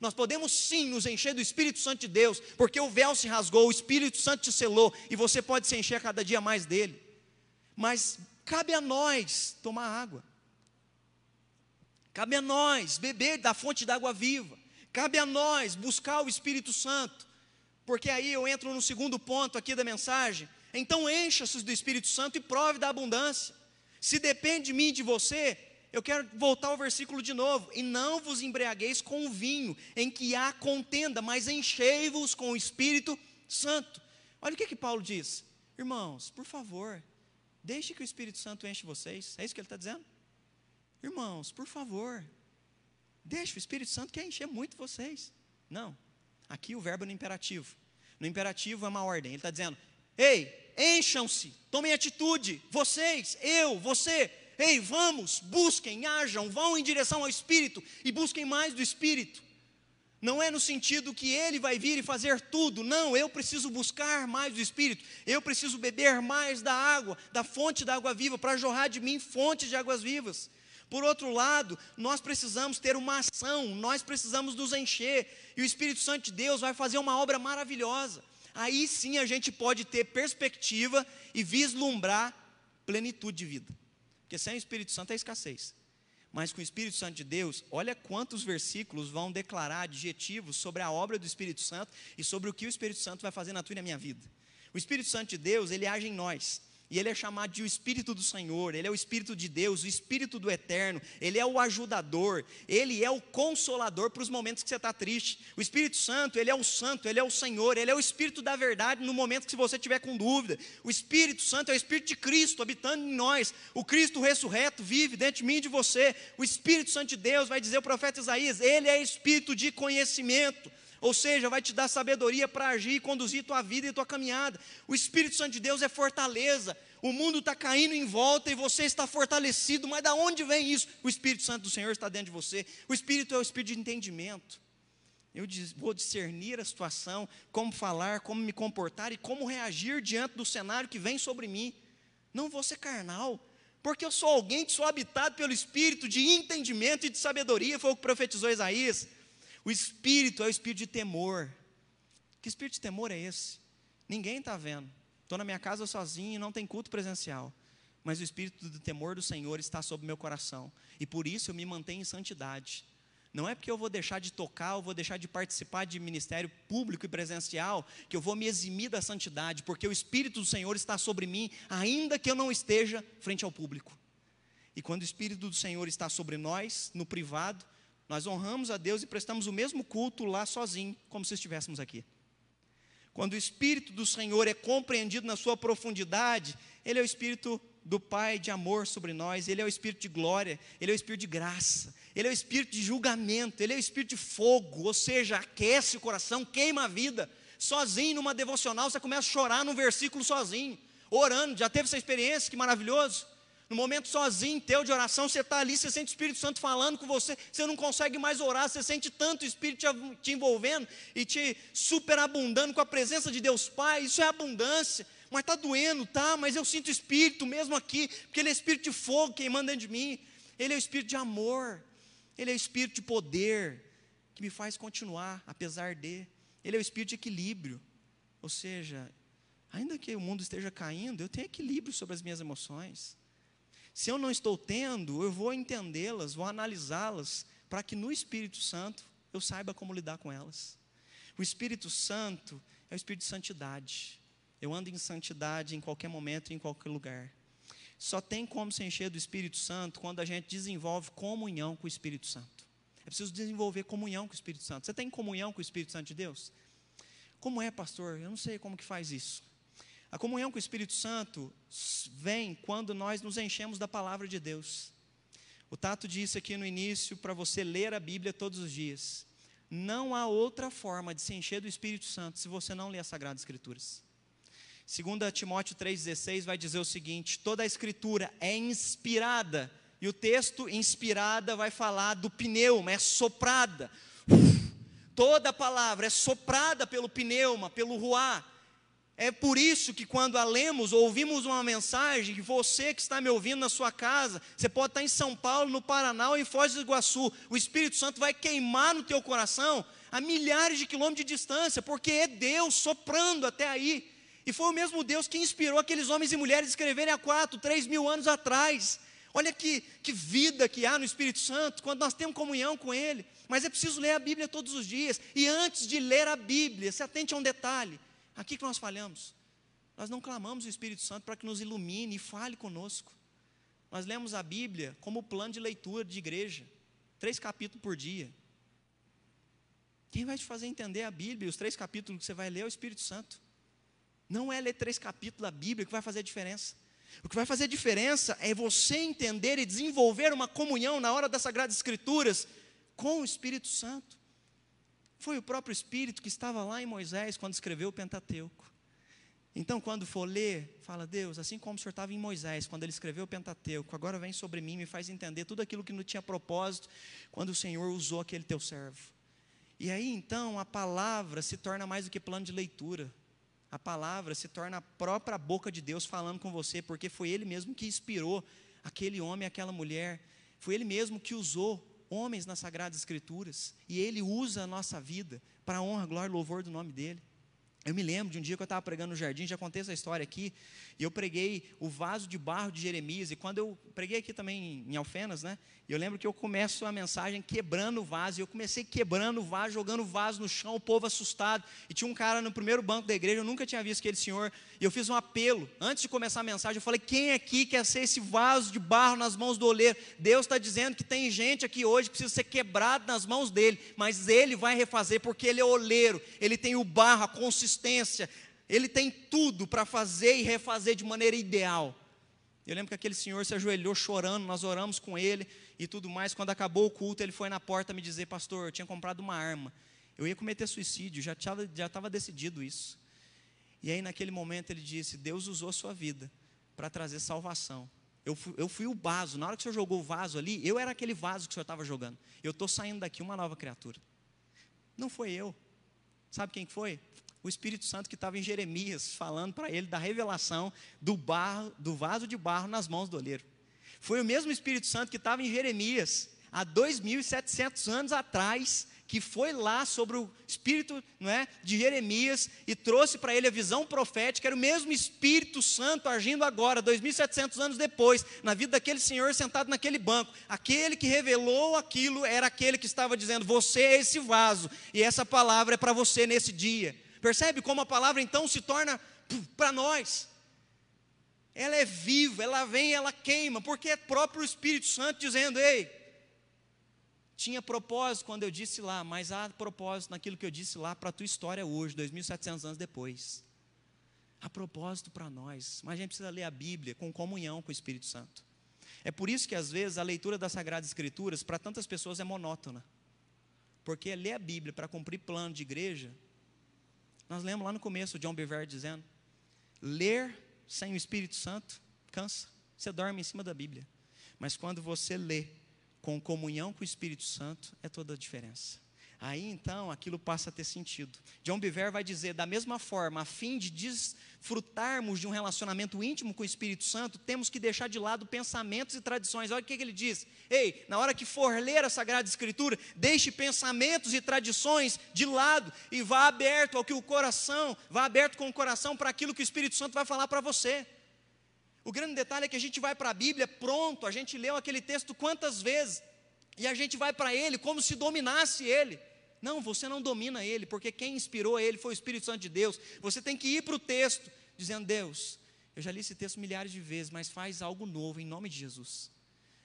Nós podemos sim nos encher do Espírito Santo de Deus, porque o véu se rasgou, o Espírito Santo te selou, e você pode se encher cada dia mais dele. Mas cabe a nós tomar água, cabe a nós beber da fonte da água viva, cabe a nós buscar o Espírito Santo, porque aí eu entro no segundo ponto aqui da mensagem, então encha-se do Espírito Santo e prove da abundância. Se depende de mim e de você, eu quero voltar ao versículo de novo. E não vos embriagueis com o vinho, em que há contenda, mas enchei-vos com o Espírito Santo. Olha o que, que Paulo diz. Irmãos, por favor, deixe que o Espírito Santo enche vocês. É isso que ele está dizendo? Irmãos, por favor, deixe o Espírito Santo quer encher muito vocês. Não. Aqui o verbo é no imperativo. No imperativo é uma ordem. Ele está dizendo: Ei, encham-se, tomem atitude, vocês, eu, você, ei, vamos, busquem, ajam, vão em direção ao Espírito e busquem mais do Espírito. Não é no sentido que ele vai vir e fazer tudo, não, eu preciso buscar mais do Espírito, eu preciso beber mais da água, da fonte da água viva, para jorrar de mim fontes de águas vivas. Por outro lado, nós precisamos ter uma ação, nós precisamos nos encher, e o Espírito Santo de Deus vai fazer uma obra maravilhosa aí sim a gente pode ter perspectiva e vislumbrar plenitude de vida. Porque sem o Espírito Santo é escassez. Mas com o Espírito Santo de Deus, olha quantos versículos vão declarar adjetivos sobre a obra do Espírito Santo e sobre o que o Espírito Santo vai fazer na tua e na minha vida. O Espírito Santo de Deus, ele age em nós. E ele é chamado de o Espírito do Senhor, ele é o Espírito de Deus, o Espírito do Eterno, ele é o ajudador, ele é o consolador para os momentos que você está triste. O Espírito Santo, ele é o Santo, ele é o Senhor, ele é o Espírito da verdade no momento que você tiver com dúvida. O Espírito Santo é o Espírito de Cristo habitando em nós. O Cristo ressurreto vive dentro de mim e de você. O Espírito Santo de Deus, vai dizer o profeta Isaías, ele é Espírito de conhecimento. Ou seja, vai te dar sabedoria para agir e conduzir tua vida e tua caminhada. O Espírito Santo de Deus é fortaleza. O mundo está caindo em volta e você está fortalecido, mas da onde vem isso? O Espírito Santo do Senhor está dentro de você. O Espírito é o Espírito de entendimento. Eu vou discernir a situação, como falar, como me comportar e como reagir diante do cenário que vem sobre mim. Não vou ser carnal, porque eu sou alguém que sou habitado pelo Espírito de entendimento e de sabedoria, foi o que profetizou Isaías. O espírito é o espírito de temor. Que espírito de temor é esse? Ninguém está vendo. Estou na minha casa sozinho e não tem culto presencial. Mas o espírito do temor do Senhor está sobre meu coração. E por isso eu me mantenho em santidade. Não é porque eu vou deixar de tocar, ou vou deixar de participar de ministério público e presencial, que eu vou me eximir da santidade, porque o Espírito do Senhor está sobre mim, ainda que eu não esteja frente ao público. E quando o Espírito do Senhor está sobre nós, no privado, nós honramos a Deus e prestamos o mesmo culto lá sozinho, como se estivéssemos aqui. Quando o Espírito do Senhor é compreendido na sua profundidade, Ele é o Espírito do Pai de amor sobre nós, Ele é o Espírito de glória, Ele é o Espírito de graça, Ele é o Espírito de julgamento, Ele é o Espírito de fogo, ou seja, aquece o coração, queima a vida. Sozinho numa devocional, você começa a chorar num versículo sozinho, orando. Já teve essa experiência? Que maravilhoso. No momento sozinho, teu de oração, você está ali, você sente o Espírito Santo falando com você, você não consegue mais orar, você sente tanto o Espírito te envolvendo e te superabundando com a presença de Deus Pai, isso é abundância. Mas está doendo, tá? Mas eu sinto o Espírito mesmo aqui, porque Ele é Espírito de fogo queimando dentro de mim. Ele é o Espírito de amor, Ele é o Espírito de poder, que me faz continuar, apesar de. Ele é o Espírito de equilíbrio. Ou seja, ainda que o mundo esteja caindo, eu tenho equilíbrio sobre as minhas emoções. Se eu não estou tendo, eu vou entendê-las, vou analisá-las, para que no Espírito Santo eu saiba como lidar com elas. O Espírito Santo é o Espírito de santidade. Eu ando em santidade em qualquer momento, em qualquer lugar. Só tem como se encher do Espírito Santo quando a gente desenvolve comunhão com o Espírito Santo. É preciso desenvolver comunhão com o Espírito Santo. Você tem comunhão com o Espírito Santo de Deus? Como é, pastor? Eu não sei como que faz isso. A comunhão com o Espírito Santo vem quando nós nos enchemos da palavra de Deus. O Tato disse aqui no início para você ler a Bíblia todos os dias. Não há outra forma de se encher do Espírito Santo se você não ler as Sagradas Escrituras. 2 Timóteo 3,16 vai dizer o seguinte: toda a Escritura é inspirada, e o texto inspirada vai falar do pneuma, é soprada. Toda a palavra é soprada pelo pneuma, pelo ruá. É por isso que quando a lemos, ouvimos uma mensagem, que você que está me ouvindo na sua casa, você pode estar em São Paulo, no Paraná ou em Foz do Iguaçu, o Espírito Santo vai queimar no teu coração a milhares de quilômetros de distância, porque é Deus soprando até aí. E foi o mesmo Deus que inspirou aqueles homens e mulheres a escreverem há quatro, três mil anos atrás. Olha que, que vida que há no Espírito Santo, quando nós temos comunhão com Ele. Mas é preciso ler a Bíblia todos os dias. E antes de ler a Bíblia, se atente a um detalhe. Aqui que nós falhamos. Nós não clamamos o Espírito Santo para que nos ilumine e fale conosco. Nós lemos a Bíblia como plano de leitura de igreja, três capítulos por dia. Quem vai te fazer entender a Bíblia, os três capítulos que você vai ler é o Espírito Santo. Não é ler três capítulos da Bíblia que vai fazer a diferença. O que vai fazer a diferença é você entender e desenvolver uma comunhão na hora das Sagradas Escrituras com o Espírito Santo. Foi o próprio Espírito que estava lá em Moisés quando escreveu o Pentateuco. Então, quando for ler, fala, Deus, assim como o Senhor estava em Moisés, quando ele escreveu o Pentateuco, agora vem sobre mim, me faz entender tudo aquilo que não tinha propósito, quando o Senhor usou aquele teu servo. E aí, então, a palavra se torna mais do que plano de leitura. A palavra se torna a própria boca de Deus falando com você, porque foi Ele mesmo que inspirou aquele homem aquela mulher. Foi Ele mesmo que usou homens nas Sagradas Escrituras, e Ele usa a nossa vida para honra, glória e louvor do nome dEle. Eu me lembro de um dia que eu estava pregando no jardim, já contei essa história aqui, e eu preguei o vaso de barro de Jeremias, e quando eu preguei aqui também em Alfenas, né? Eu lembro que eu começo a mensagem quebrando o vaso, e eu comecei quebrando o vaso, jogando o vaso no chão, o povo assustado, e tinha um cara no primeiro banco da igreja, eu nunca tinha visto aquele senhor, e eu fiz um apelo, antes de começar a mensagem, eu falei, quem aqui quer ser esse vaso de barro nas mãos do oleiro? Deus está dizendo que tem gente aqui hoje que precisa ser quebrado nas mãos dele, mas ele vai refazer, porque ele é oleiro, ele tem o barro, a consistência, ele tem tudo para fazer e refazer de maneira ideal. Eu lembro que aquele senhor se ajoelhou chorando, nós oramos com ele e tudo mais. Quando acabou o culto, ele foi na porta me dizer: Pastor, eu tinha comprado uma arma. Eu ia cometer suicídio, já estava já decidido isso. E aí, naquele momento, ele disse: Deus usou a sua vida para trazer salvação. Eu fui, eu fui, o vaso. Na hora que o senhor jogou o vaso ali, eu era aquele vaso que o senhor estava jogando. Eu estou saindo daqui uma nova criatura. Não foi eu. Sabe quem foi? O Espírito Santo que estava em Jeremias, falando para ele da revelação do barro, do vaso de barro nas mãos do oleiro. Foi o mesmo Espírito Santo que estava em Jeremias, há 2.700 anos atrás, que foi lá sobre o espírito não é, de Jeremias e trouxe para ele a visão profética, era o mesmo Espírito Santo agindo agora, 2.700 anos depois, na vida daquele senhor sentado naquele banco. Aquele que revelou aquilo era aquele que estava dizendo: Você é esse vaso, e essa palavra é para você nesse dia. Percebe como a palavra então se torna para nós? Ela é viva, ela vem, ela queima, porque é próprio Espírito Santo dizendo: ei, tinha propósito quando eu disse lá, mas há propósito naquilo que eu disse lá para a tua história hoje, 2.700 anos depois. Há propósito para nós, mas a gente precisa ler a Bíblia com comunhão com o Espírito Santo. É por isso que às vezes a leitura das Sagradas Escrituras para tantas pessoas é monótona. Porque ler a Bíblia para cumprir plano de igreja nós lemos lá no começo o John Bever dizendo: ler sem o Espírito Santo cansa, você dorme em cima da Bíblia. Mas quando você lê com comunhão com o Espírito Santo, é toda a diferença. Aí então aquilo passa a ter sentido. John Bever vai dizer: da mesma forma, a fim de desfrutarmos de um relacionamento íntimo com o Espírito Santo, temos que deixar de lado pensamentos e tradições. Olha o que, que ele diz: ei, na hora que for ler a Sagrada Escritura, deixe pensamentos e tradições de lado e vá aberto ao que o coração, vá aberto com o coração para aquilo que o Espírito Santo vai falar para você. O grande detalhe é que a gente vai para a Bíblia pronto, a gente leu aquele texto quantas vezes, e a gente vai para ele como se dominasse ele. Não, você não domina ele, porque quem inspirou ele foi o Espírito Santo de Deus. Você tem que ir para o texto, dizendo: Deus, eu já li esse texto milhares de vezes, mas faz algo novo em nome de Jesus.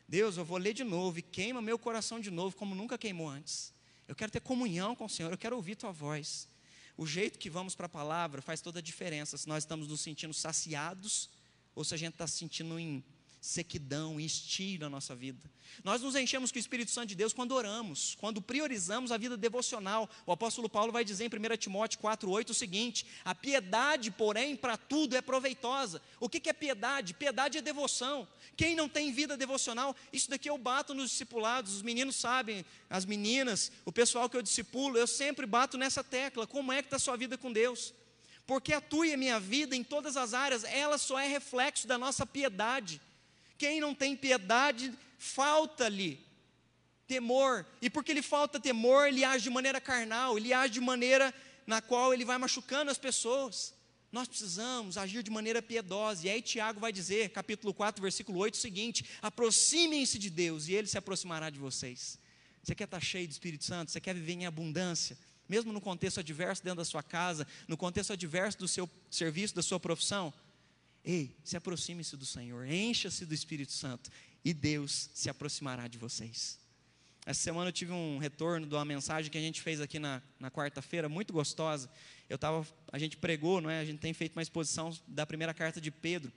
Deus, eu vou ler de novo e queima meu coração de novo, como nunca queimou antes. Eu quero ter comunhão com o Senhor, eu quero ouvir tua voz. O jeito que vamos para a palavra faz toda a diferença se nós estamos nos sentindo saciados ou se a gente está se sentindo em sequidão e estio na nossa vida. Nós nos enchemos com o Espírito Santo de Deus quando oramos, quando priorizamos a vida devocional. O apóstolo Paulo vai dizer em 1 Timóteo 4,8 o seguinte: a piedade, porém, para tudo é proveitosa. O que é piedade? Piedade é devoção. Quem não tem vida devocional, isso daqui eu bato nos discipulados, os meninos sabem, as meninas, o pessoal que eu discipulo, eu sempre bato nessa tecla. Como é que está a sua vida com Deus? Porque a tua e a minha vida, em todas as áreas, ela só é reflexo da nossa piedade. Quem não tem piedade, falta-lhe temor. E porque ele falta temor, ele age de maneira carnal, ele age de maneira na qual ele vai machucando as pessoas. Nós precisamos agir de maneira piedosa. E aí Tiago vai dizer, capítulo 4, versículo 8, o seguinte: aproximem-se de Deus e ele se aproximará de vocês. Você quer estar cheio do Espírito Santo? Você quer viver em abundância? Mesmo no contexto adverso dentro da sua casa, no contexto adverso do seu serviço, da sua profissão, Ei, se aproxime-se do Senhor, encha-se do Espírito Santo e Deus se aproximará de vocês. Essa semana eu tive um retorno de uma mensagem que a gente fez aqui na, na quarta-feira, muito gostosa. Eu tava, a gente pregou, não é? A gente tem feito uma exposição da primeira carta de Pedro.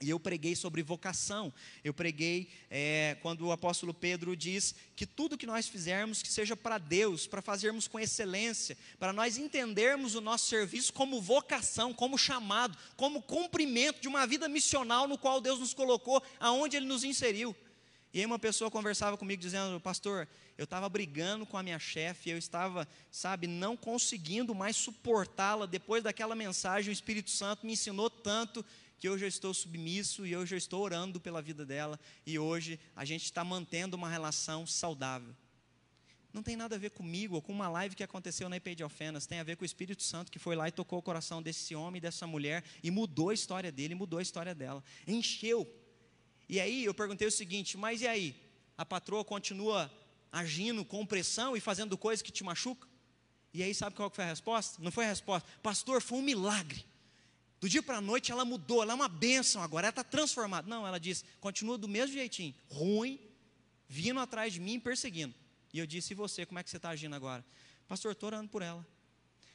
E eu preguei sobre vocação. Eu preguei é, quando o apóstolo Pedro diz que tudo que nós fizermos que seja para Deus, para fazermos com excelência, para nós entendermos o nosso serviço como vocação, como chamado, como cumprimento de uma vida missional no qual Deus nos colocou, aonde Ele nos inseriu. E aí uma pessoa conversava comigo dizendo, pastor, eu estava brigando com a minha chefe, eu estava, sabe, não conseguindo mais suportá-la. Depois daquela mensagem, o Espírito Santo me ensinou tanto que hoje eu estou submisso e hoje eu estou orando pela vida dela e hoje a gente está mantendo uma relação saudável. Não tem nada a ver comigo ou com uma live que aconteceu na IP de Alfenas, tem a ver com o Espírito Santo que foi lá e tocou o coração desse homem e dessa mulher e mudou a história dele, mudou a história dela, encheu. E aí eu perguntei o seguinte: mas e aí? A patroa continua agindo com pressão e fazendo coisas que te machucam? E aí, sabe qual foi a resposta? Não foi a resposta, pastor, foi um milagre. Do dia para a noite ela mudou, ela é uma bênção agora, ela está transformada. Não, ela disse, continua do mesmo jeitinho, ruim, vindo atrás de mim, perseguindo. E eu disse, e você, como é que você está agindo agora? Pastor, estou orando por ela.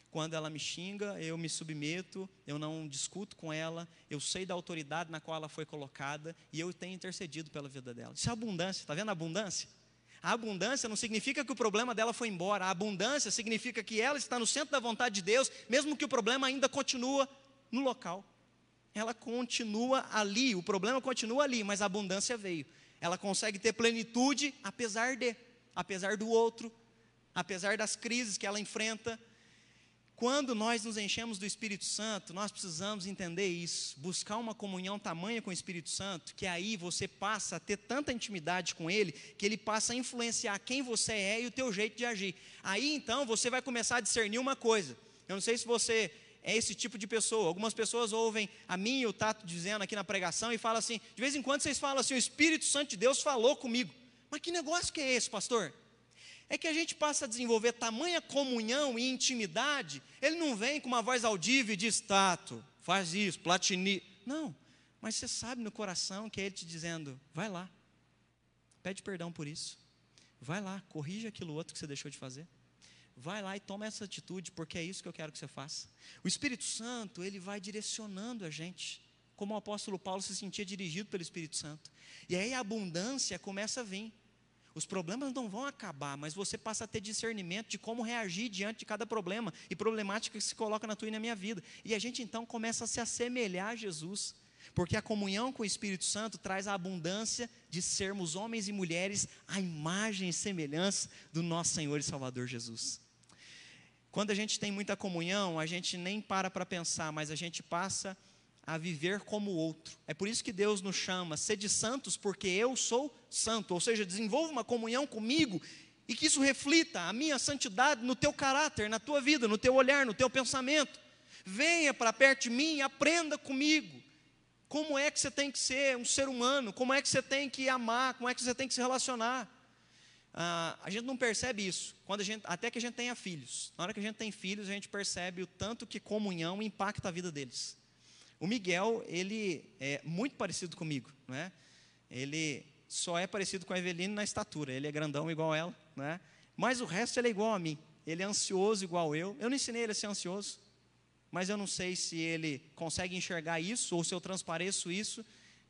Quando ela me xinga, eu me submeto, eu não discuto com ela, eu sei da autoridade na qual ela foi colocada e eu tenho intercedido pela vida dela. Isso é abundância, está vendo a abundância? A abundância não significa que o problema dela foi embora, a abundância significa que ela está no centro da vontade de Deus, mesmo que o problema ainda continua no local. Ela continua ali, o problema continua ali, mas a abundância veio. Ela consegue ter plenitude apesar de, apesar do outro, apesar das crises que ela enfrenta. Quando nós nos enchemos do Espírito Santo, nós precisamos entender isso, buscar uma comunhão tamanha com o Espírito Santo, que aí você passa a ter tanta intimidade com Ele, que Ele passa a influenciar quem você é e o teu jeito de agir. Aí então você vai começar a discernir uma coisa. Eu não sei se você é esse tipo de pessoa. Algumas pessoas ouvem a mim e o Tato dizendo aqui na pregação e falam assim: de vez em quando vocês falam assim, o Espírito Santo de Deus falou comigo. Mas que negócio que é esse, pastor? É que a gente passa a desenvolver tamanha comunhão e intimidade, ele não vem com uma voz audível e diz, Tato, faz isso, platini. Não, mas você sabe no coração que é ele te dizendo, vai lá, pede perdão por isso, vai lá, corrija aquilo outro que você deixou de fazer. Vai lá e toma essa atitude, porque é isso que eu quero que você faça. O Espírito Santo, ele vai direcionando a gente, como o apóstolo Paulo se sentia dirigido pelo Espírito Santo. E aí a abundância começa a vir. Os problemas não vão acabar, mas você passa a ter discernimento de como reagir diante de cada problema e problemática que se coloca na tua e na minha vida. E a gente então começa a se assemelhar a Jesus, porque a comunhão com o Espírito Santo traz a abundância de sermos homens e mulheres à imagem e semelhança do nosso Senhor e Salvador Jesus. Quando a gente tem muita comunhão, a gente nem para para pensar, mas a gente passa a viver como o outro. É por isso que Deus nos chama, sede santos, porque eu sou santo. Ou seja, desenvolva uma comunhão comigo e que isso reflita a minha santidade no teu caráter, na tua vida, no teu olhar, no teu pensamento. Venha para perto de mim e aprenda comigo. Como é que você tem que ser um ser humano? Como é que você tem que amar? Como é que você tem que se relacionar? Ah, a gente não percebe isso quando a gente, até que a gente tenha filhos. Na hora que a gente tem filhos, a gente percebe o tanto que comunhão impacta a vida deles. O Miguel, ele é muito parecido comigo, não é? Ele só é parecido com a Eveline na estatura. Ele é grandão igual ela, não é? Mas o resto ele é igual a mim. Ele é ansioso igual eu. Eu não ensinei ele a ser ansioso, mas eu não sei se ele consegue enxergar isso ou se eu transpareço isso.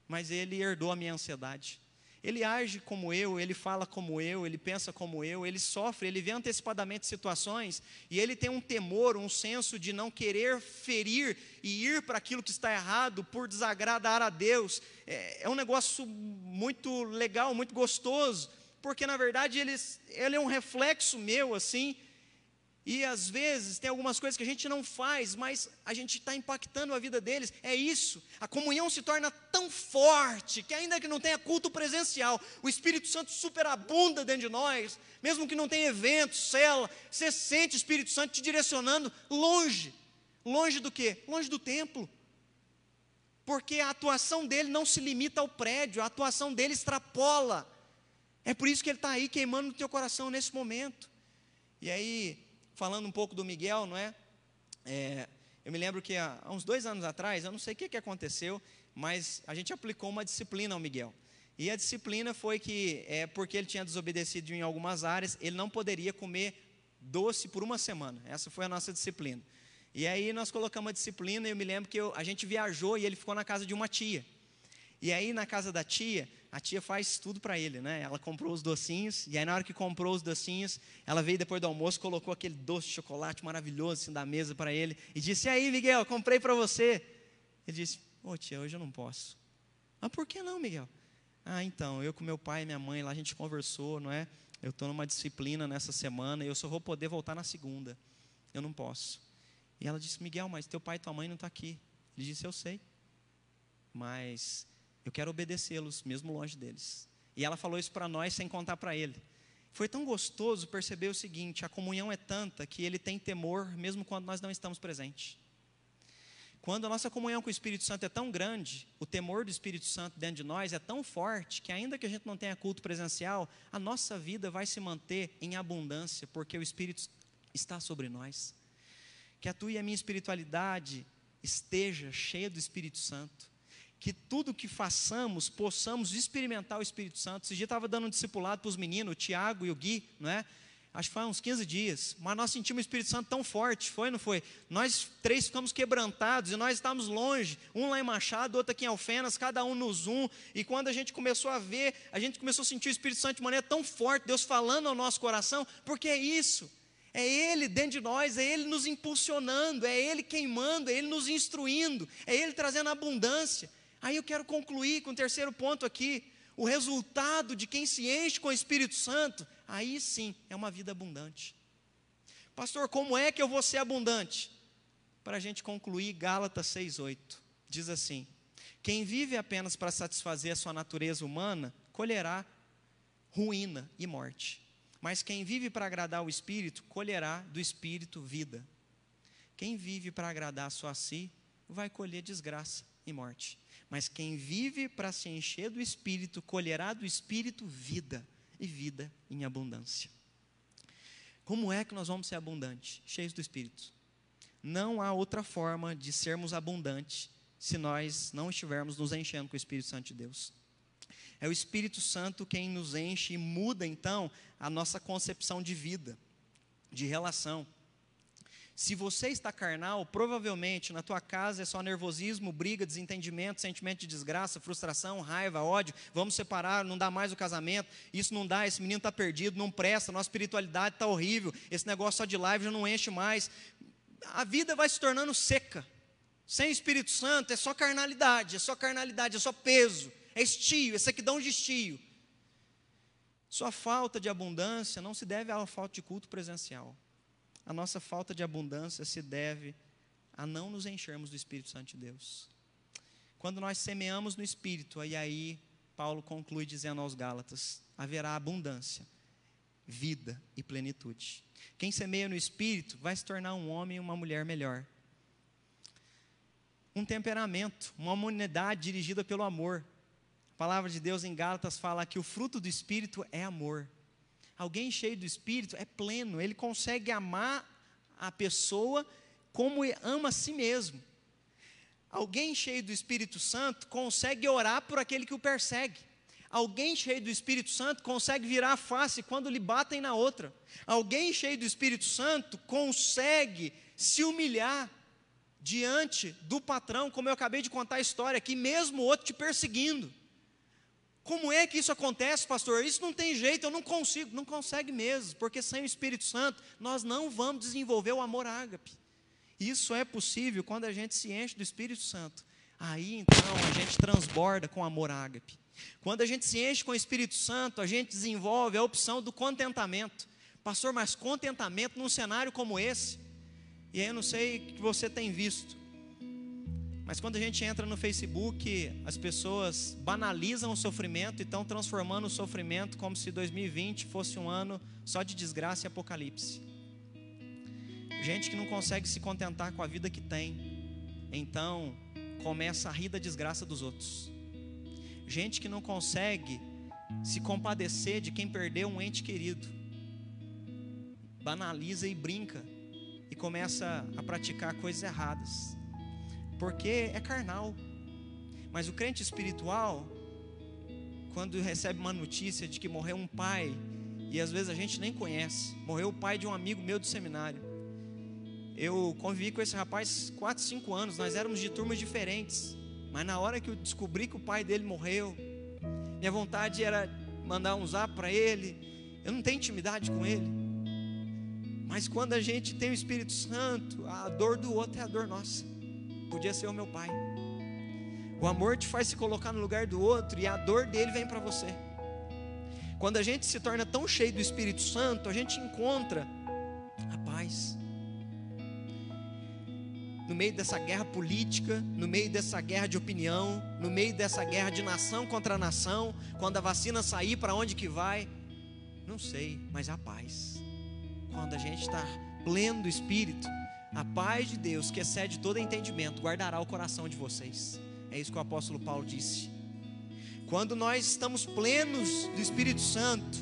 mas ele herdou a minha ansiedade. Ele age como eu, ele fala como eu, ele pensa como eu, ele sofre, ele vê antecipadamente situações e ele tem um temor, um senso de não querer ferir e ir para aquilo que está errado por desagradar a Deus. É, é um negócio muito legal, muito gostoso, porque na verdade ele, ele é um reflexo meu, assim, e às vezes tem algumas coisas que a gente não faz, mas a gente está impactando a vida deles. É isso. A comunhão se torna tão forte que, ainda que não tenha culto presencial, o Espírito Santo superabunda dentro de nós. Mesmo que não tenha evento, cela, você sente o Espírito Santo te direcionando longe. Longe do quê? Longe do templo. Porque a atuação dele não se limita ao prédio, a atuação dele extrapola. É por isso que ele está aí queimando no teu coração nesse momento. E aí, falando um pouco do Miguel, não é? é eu me lembro que há, uns dois anos atrás, eu não sei o que, que aconteceu, mas a gente aplicou uma disciplina ao Miguel. E a disciplina foi que, é, porque ele tinha desobedecido em algumas áreas, ele não poderia comer doce por uma semana. Essa foi a nossa disciplina. E aí nós colocamos a disciplina, e eu me lembro que eu, a gente viajou e ele ficou na casa de uma tia. E aí na casa da tia, a tia faz tudo para ele, né? Ela comprou os docinhos, e aí na hora que comprou os docinhos, ela veio depois do almoço, colocou aquele doce de chocolate maravilhoso assim da mesa para ele e disse: "E aí, Miguel, comprei para você". Ele disse: "Ô, tia, hoje eu não posso". "Ah, por que não, Miguel?" "Ah, então, eu com meu pai e minha mãe lá a gente conversou, não é? Eu estou numa disciplina nessa semana e eu só vou poder voltar na segunda. Eu não posso". E ela disse: "Miguel, mas teu pai e tua mãe não tá aqui". Ele disse: "Eu sei". Mas eu quero obedecê-los, mesmo longe deles. E ela falou isso para nós sem contar para ele. Foi tão gostoso perceber o seguinte: a comunhão é tanta que ele tem temor, mesmo quando nós não estamos presentes. Quando a nossa comunhão com o Espírito Santo é tão grande, o temor do Espírito Santo dentro de nós é tão forte que, ainda que a gente não tenha culto presencial, a nossa vida vai se manter em abundância, porque o Espírito está sobre nós. Que a tua e a minha espiritualidade esteja cheia do Espírito Santo que tudo que façamos possamos experimentar o Espírito Santo. Esse dia estava dando um discipulado para os meninos, o Tiago e o Gui, não é? Acho que foi uns 15 dias, mas nós sentimos o Espírito Santo tão forte, foi, não foi? Nós três ficamos quebrantados e nós estávamos longe, um lá em Machado, outro aqui em Alfenas, cada um no Zoom, e quando a gente começou a ver, a gente começou a sentir o Espírito Santo de maneira tão forte, Deus falando ao nosso coração, porque é isso, é Ele dentro de nós, é Ele nos impulsionando, é Ele queimando, é Ele nos instruindo, é Ele trazendo abundância. Aí eu quero concluir com o terceiro ponto aqui. O resultado de quem se enche com o Espírito Santo, aí sim é uma vida abundante. Pastor, como é que eu vou ser abundante? Para a gente concluir, Gálatas 6,8 diz assim: Quem vive apenas para satisfazer a sua natureza humana, colherá ruína e morte. Mas quem vive para agradar o Espírito, colherá do Espírito vida. Quem vive para agradar só a si, vai colher desgraça e morte. Mas quem vive para se encher do Espírito, colherá do Espírito vida, e vida em abundância. Como é que nós vamos ser abundantes? Cheios do Espírito. Não há outra forma de sermos abundantes se nós não estivermos nos enchendo com o Espírito Santo de Deus. É o Espírito Santo quem nos enche e muda então a nossa concepção de vida, de relação. Se você está carnal, provavelmente na tua casa é só nervosismo, briga, desentendimento, sentimento de desgraça, frustração, raiva, ódio. Vamos separar, não dá mais o casamento. Isso não dá, esse menino está perdido, não presta, nossa espiritualidade está horrível. Esse negócio só de live já não enche mais. A vida vai se tornando seca. Sem Espírito Santo é só carnalidade, é só carnalidade, é só peso, é estio, é sequidão de estio. Sua falta de abundância não se deve à falta de culto presencial a nossa falta de abundância se deve a não nos enchermos do Espírito Santo de Deus. Quando nós semeamos no Espírito, e aí Paulo conclui dizendo aos Gálatas: haverá abundância, vida e plenitude. Quem semeia no Espírito vai se tornar um homem e uma mulher melhor. Um temperamento, uma humanidade dirigida pelo amor. A palavra de Deus em Gálatas fala que o fruto do Espírito é amor. Alguém cheio do Espírito é pleno, ele consegue amar a pessoa como ama a si mesmo. Alguém cheio do Espírito Santo consegue orar por aquele que o persegue. Alguém cheio do Espírito Santo consegue virar a face quando lhe batem na outra. Alguém cheio do Espírito Santo consegue se humilhar diante do patrão, como eu acabei de contar a história aqui, mesmo o outro te perseguindo. Como é que isso acontece, pastor? Isso não tem jeito, eu não consigo. Não consegue mesmo, porque sem o Espírito Santo nós não vamos desenvolver o amor ágape. Isso é possível quando a gente se enche do Espírito Santo. Aí então a gente transborda com amor ágape. Quando a gente se enche com o Espírito Santo, a gente desenvolve a opção do contentamento. Pastor, mas contentamento num cenário como esse? E aí eu não sei o que você tem visto, mas quando a gente entra no Facebook, as pessoas banalizam o sofrimento e estão transformando o sofrimento como se 2020 fosse um ano só de desgraça e apocalipse. Gente que não consegue se contentar com a vida que tem, então começa a rir da desgraça dos outros. Gente que não consegue se compadecer de quem perdeu um ente querido, banaliza e brinca e começa a praticar coisas erradas porque é carnal. Mas o crente espiritual, quando recebe uma notícia de que morreu um pai, e às vezes a gente nem conhece, morreu o pai de um amigo meu do seminário. Eu convivi com esse rapaz 4, 5 anos, nós éramos de turmas diferentes, mas na hora que eu descobri que o pai dele morreu, minha vontade era mandar um zap para ele, eu não tenho intimidade com ele. Mas quando a gente tem o Espírito Santo, a dor do outro é a dor nossa podia ser o meu pai. O amor te faz se colocar no lugar do outro e a dor dele vem para você. Quando a gente se torna tão cheio do Espírito Santo, a gente encontra a paz. No meio dessa guerra política, no meio dessa guerra de opinião, no meio dessa guerra de nação contra nação, quando a vacina sair, para onde que vai? Não sei, mas a paz. Quando a gente está pleno do Espírito, a paz de Deus, que excede todo entendimento, guardará o coração de vocês. É isso que o apóstolo Paulo disse. Quando nós estamos plenos do Espírito Santo,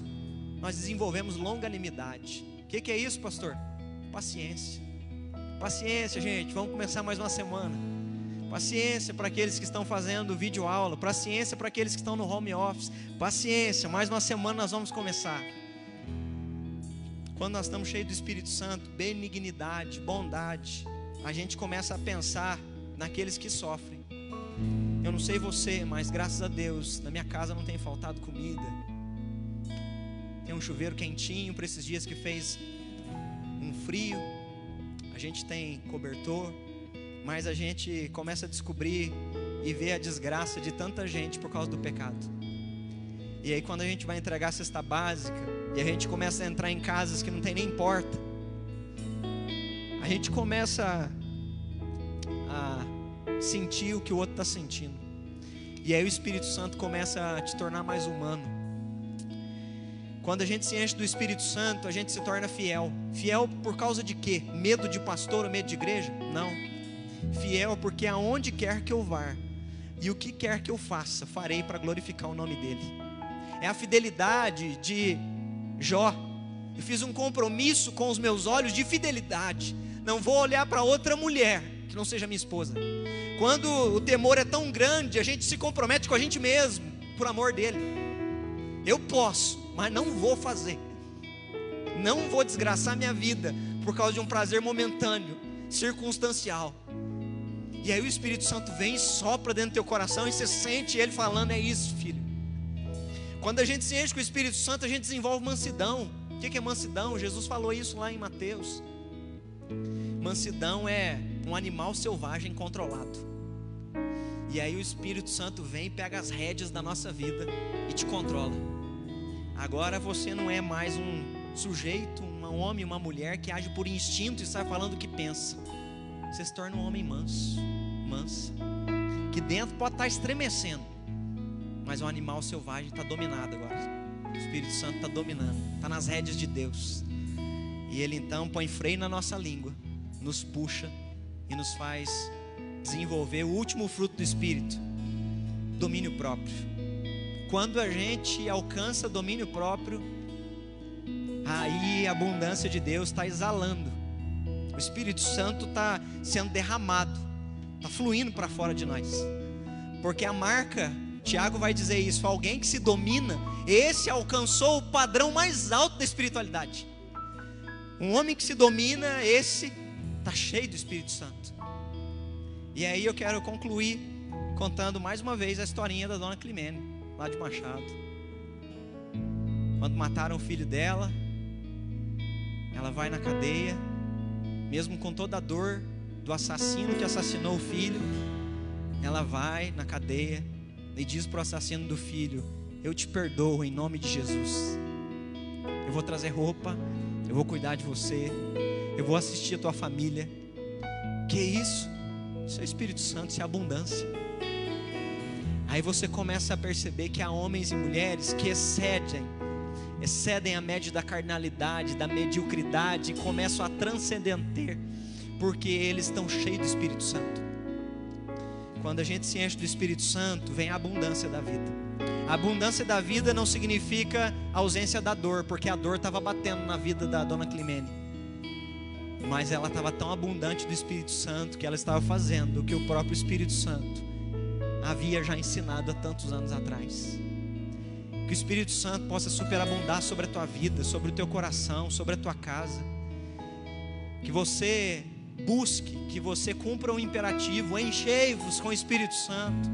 nós desenvolvemos longanimidade. O que, que é isso, pastor? Paciência. Paciência, gente. Vamos começar mais uma semana. Paciência para aqueles que estão fazendo vídeo aula. Paciência para aqueles que estão no home office. Paciência. Mais uma semana nós vamos começar. Quando nós estamos cheios do Espírito Santo, benignidade, bondade, a gente começa a pensar naqueles que sofrem. Eu não sei você, mas graças a Deus, na minha casa não tem faltado comida. Tem um chuveiro quentinho para esses dias que fez um frio. A gente tem cobertor, mas a gente começa a descobrir e ver a desgraça de tanta gente por causa do pecado. E aí quando a gente vai entregar a cesta básica, e a gente começa a entrar em casas que não tem nem porta. A gente começa a, sentir o que o outro está sentindo. E aí o Espírito Santo começa a te tornar mais humano. Quando a gente se enche do Espírito Santo, a gente se torna fiel. Fiel por causa de quê? Medo de pastor ou medo de igreja? Não. Fiel porque aonde quer que eu vá e o que quer que eu faça, farei para glorificar o nome dele. É a fidelidade de Jó, eu fiz um compromisso com os meus olhos de fidelidade. Não vou olhar para outra mulher que não seja minha esposa. Quando o temor é tão grande, a gente se compromete com a gente mesmo, por amor dele. Eu posso, mas não vou fazer. Não vou desgraçar minha vida por causa de um prazer momentâneo, circunstancial. E aí o Espírito Santo vem sopra dentro do teu coração e você sente ele falando: é isso, filho. Quando a gente se enche com o Espírito Santo, a gente desenvolve mansidão. O que é mansidão? Jesus falou isso lá em Mateus. Mansidão é um animal selvagem controlado. E aí o Espírito Santo vem e pega as rédeas da nossa vida e te controla. Agora você não é mais um sujeito, um homem, uma mulher que age por instinto e sai falando o que pensa. Você se torna um homem manso, mansa, que dentro pode estar estremecendo mas o animal selvagem está dominado agora. O Espírito Santo está dominando, está nas rédeas de Deus. E ele então põe freio na nossa língua, nos puxa e nos faz desenvolver o último fruto do Espírito: domínio próprio. Quando a gente alcança domínio próprio, aí a abundância de Deus está exalando. O Espírito Santo está sendo derramado, está fluindo para fora de nós. Porque a marca Tiago vai dizer isso: alguém que se domina, esse alcançou o padrão mais alto da espiritualidade. Um homem que se domina, esse está cheio do Espírito Santo. E aí eu quero concluir contando mais uma vez a historinha da dona Climene, lá de Machado. Quando mataram o filho dela, ela vai na cadeia, mesmo com toda a dor do assassino que assassinou o filho, ela vai na cadeia e diz para o assassino do filho: Eu te perdoo em nome de Jesus. Eu vou trazer roupa, eu vou cuidar de você, eu vou assistir a tua família. Que isso? Isso é Espírito Santo, isso é abundância. Aí você começa a perceber que há homens e mulheres que excedem, excedem a média da carnalidade, da mediocridade e começam a transcender, porque eles estão cheios do Espírito Santo. Quando a gente se enche do Espírito Santo, vem a abundância da vida. A abundância da vida não significa ausência da dor, porque a dor estava batendo na vida da dona Climene. Mas ela estava tão abundante do Espírito Santo que ela estava fazendo o que o próprio Espírito Santo havia já ensinado há tantos anos atrás. Que o Espírito Santo possa superabundar sobre a tua vida, sobre o teu coração, sobre a tua casa. Que você busque, que você cumpra o imperativo, enchei-vos com o Espírito Santo.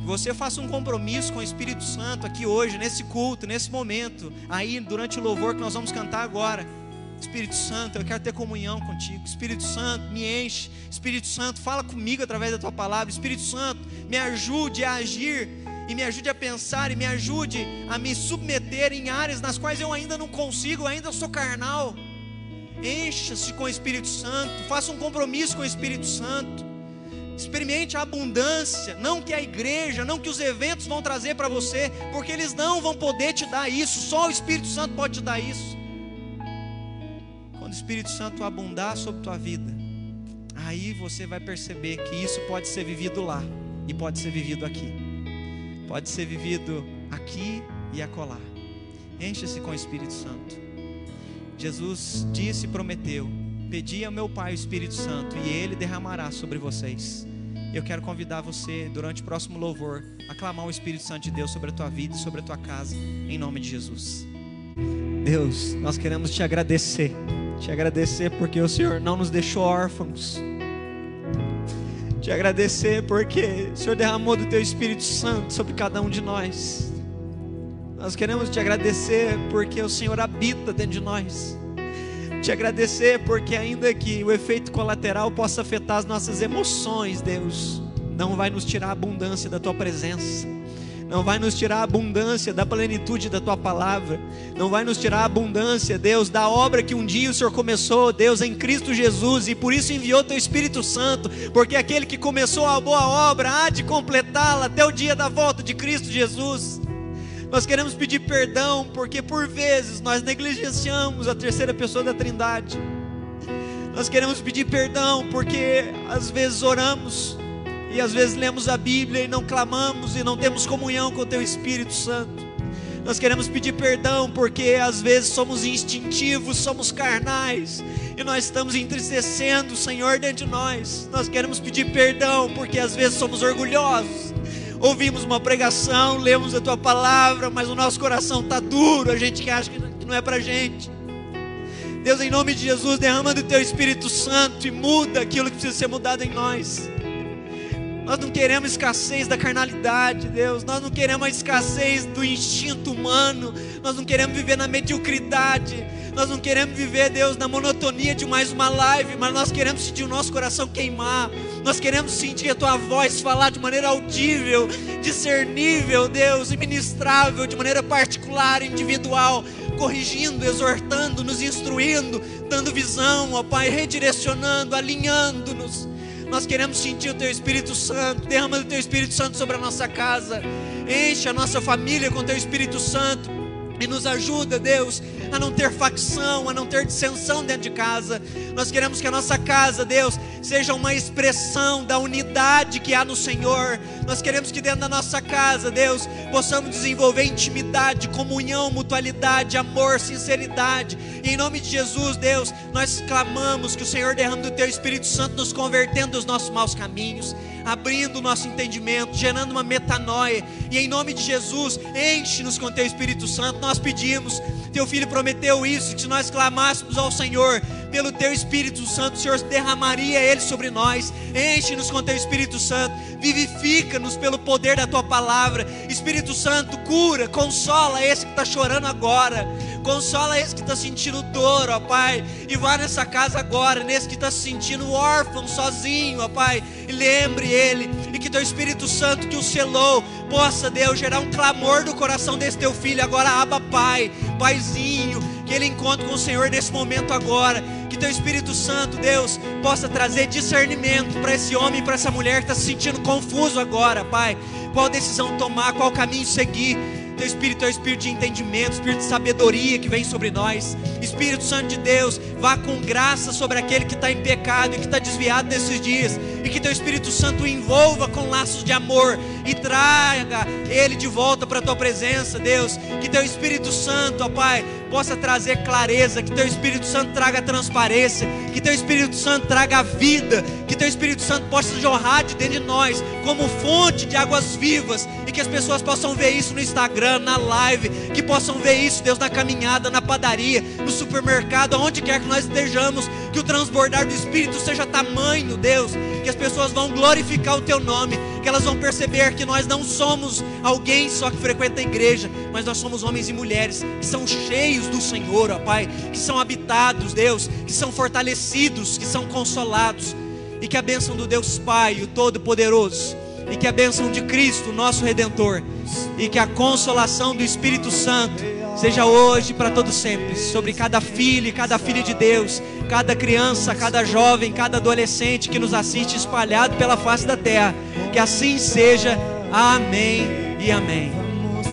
Que você faça um compromisso com o Espírito Santo aqui hoje, nesse culto, nesse momento, aí durante o louvor que nós vamos cantar agora. Espírito Santo, eu quero ter comunhão contigo. Espírito Santo, me enche. Espírito Santo, fala comigo através da tua palavra. Espírito Santo, me ajude a agir e me ajude a pensar e me ajude a me submeter em áreas nas quais eu ainda não consigo, ainda sou carnal. Encha-se com o Espírito Santo, faça um compromisso com o Espírito Santo. Experimente a abundância, não que a igreja, não que os eventos vão trazer para você, porque eles não vão poder te dar isso, só o Espírito Santo pode te dar isso. Quando o Espírito Santo abundar sobre tua vida, aí você vai perceber que isso pode ser vivido lá e pode ser vivido aqui. Pode ser vivido aqui e acolá. Encha-se com o Espírito Santo. Jesus disse e prometeu: Pedi ao meu Pai o Espírito Santo e ele derramará sobre vocês. Eu quero convidar você, durante o próximo louvor, a clamar o Espírito Santo de Deus sobre a tua vida e sobre a tua casa, em nome de Jesus. Deus, nós queremos te agradecer, te agradecer porque o Senhor não nos deixou órfãos, te agradecer porque o Senhor derramou do teu Espírito Santo sobre cada um de nós. Nós queremos te agradecer porque o Senhor habita dentro de nós. Te agradecer porque, ainda que o efeito colateral possa afetar as nossas emoções, Deus, não vai nos tirar a abundância da tua presença não vai nos tirar a abundância da plenitude da tua palavra, não vai nos tirar a abundância, Deus, da obra que um dia o Senhor começou, Deus, em Cristo Jesus, e por isso enviou teu Espírito Santo, porque aquele que começou a boa obra há de completá-la até o dia da volta de Cristo Jesus. Nós queremos pedir perdão porque por vezes nós negligenciamos a terceira pessoa da Trindade. Nós queremos pedir perdão porque às vezes oramos e às vezes lemos a Bíblia e não clamamos e não temos comunhão com o Teu Espírito Santo. Nós queremos pedir perdão porque às vezes somos instintivos, somos carnais e nós estamos entristecendo o Senhor dentro de nós. Nós queremos pedir perdão porque às vezes somos orgulhosos. Ouvimos uma pregação, lemos a tua palavra, mas o nosso coração está duro, a gente que acha que não é para gente. Deus, em nome de Jesus, derrama do teu Espírito Santo e muda aquilo que precisa ser mudado em nós. Nós não queremos escassez da carnalidade, Deus. Nós não queremos a escassez do instinto humano. Nós não queremos viver na mediocridade. Nós não queremos viver, Deus, na monotonia de mais uma live, mas nós queremos sentir o nosso coração queimar. Nós queremos sentir a tua voz falar de maneira audível, discernível, Deus, e ministrável, de maneira particular, individual, corrigindo, exortando, nos instruindo, dando visão, ó Pai, redirecionando, alinhando-nos. Nós queremos sentir o Teu Espírito Santo, derrama o Teu Espírito Santo sobre a nossa casa, enche a nossa família com o Teu Espírito Santo e nos ajuda, Deus, a não ter facção, a não ter dissensão dentro de casa. Nós queremos que a nossa casa, Deus, seja uma expressão da unidade que há no Senhor. Nós queremos que dentro da nossa casa, Deus, possamos desenvolver intimidade, comunhão, mutualidade, amor, sinceridade. E em nome de Jesus, Deus, nós clamamos que o Senhor derrame do teu Espírito Santo nos convertendo dos nossos maus caminhos abrindo o nosso entendimento, gerando uma metanoia. E em nome de Jesus, enche-nos com teu Espírito Santo. Nós pedimos, teu filho prometeu isso, que se nós clamássemos ao Senhor, pelo teu Espírito Santo, o Senhor derramaria ele sobre nós. Enche-nos com teu Espírito Santo, vivifica-nos pelo poder da tua palavra. Espírito Santo, cura, consola esse que está chorando agora. Consola esse que está sentindo dor, ó Pai. E vá nessa casa agora, nesse que está se sentindo órfão, sozinho, ó Pai. E lembre ele. E que teu Espírito Santo que o selou, possa, Deus, gerar um clamor no coração desse teu filho. Agora, aba, Pai, Paizinho. Que ele encontre com o Senhor nesse momento agora. Que teu Espírito Santo, Deus, possa trazer discernimento para esse homem, para essa mulher que está se sentindo confuso agora, Pai. Qual decisão tomar, qual caminho seguir teu Espírito é o Espírito de entendimento, Espírito de sabedoria que vem sobre nós. Espírito Santo de Deus, vá com graça sobre aquele que está em pecado e que está desviado nesses dias. E que teu Espírito Santo o envolva com laços de amor e traga ele de volta para a tua presença, Deus. Que teu Espírito Santo, ó Pai, possa trazer clareza, que teu Espírito Santo traga transparência, que teu Espírito Santo traga vida, que teu Espírito Santo possa jorrar de dentro de nós como fonte de águas vivas e que as pessoas possam ver isso no Instagram, na live, que possam ver isso, Deus, na caminhada, na padaria, no supermercado, aonde quer que nós estejamos, que o transbordar do Espírito seja tamanho, Deus, que as pessoas vão glorificar o teu nome, que elas vão perceber que nós não somos alguém só que frequenta a igreja, mas nós somos homens e mulheres que são cheios do Senhor, ó Pai, que são habitados, Deus, que são fortalecidos, que são consolados, e que a bênção do Deus Pai, o Todo-Poderoso, e que a bênção de Cristo, nosso Redentor, e que a consolação do Espírito Santo seja hoje para todo sempre, sobre cada filho e cada filha de Deus, cada criança, cada jovem, cada adolescente que nos assiste espalhado pela face da terra. Que assim seja. Amém e amém.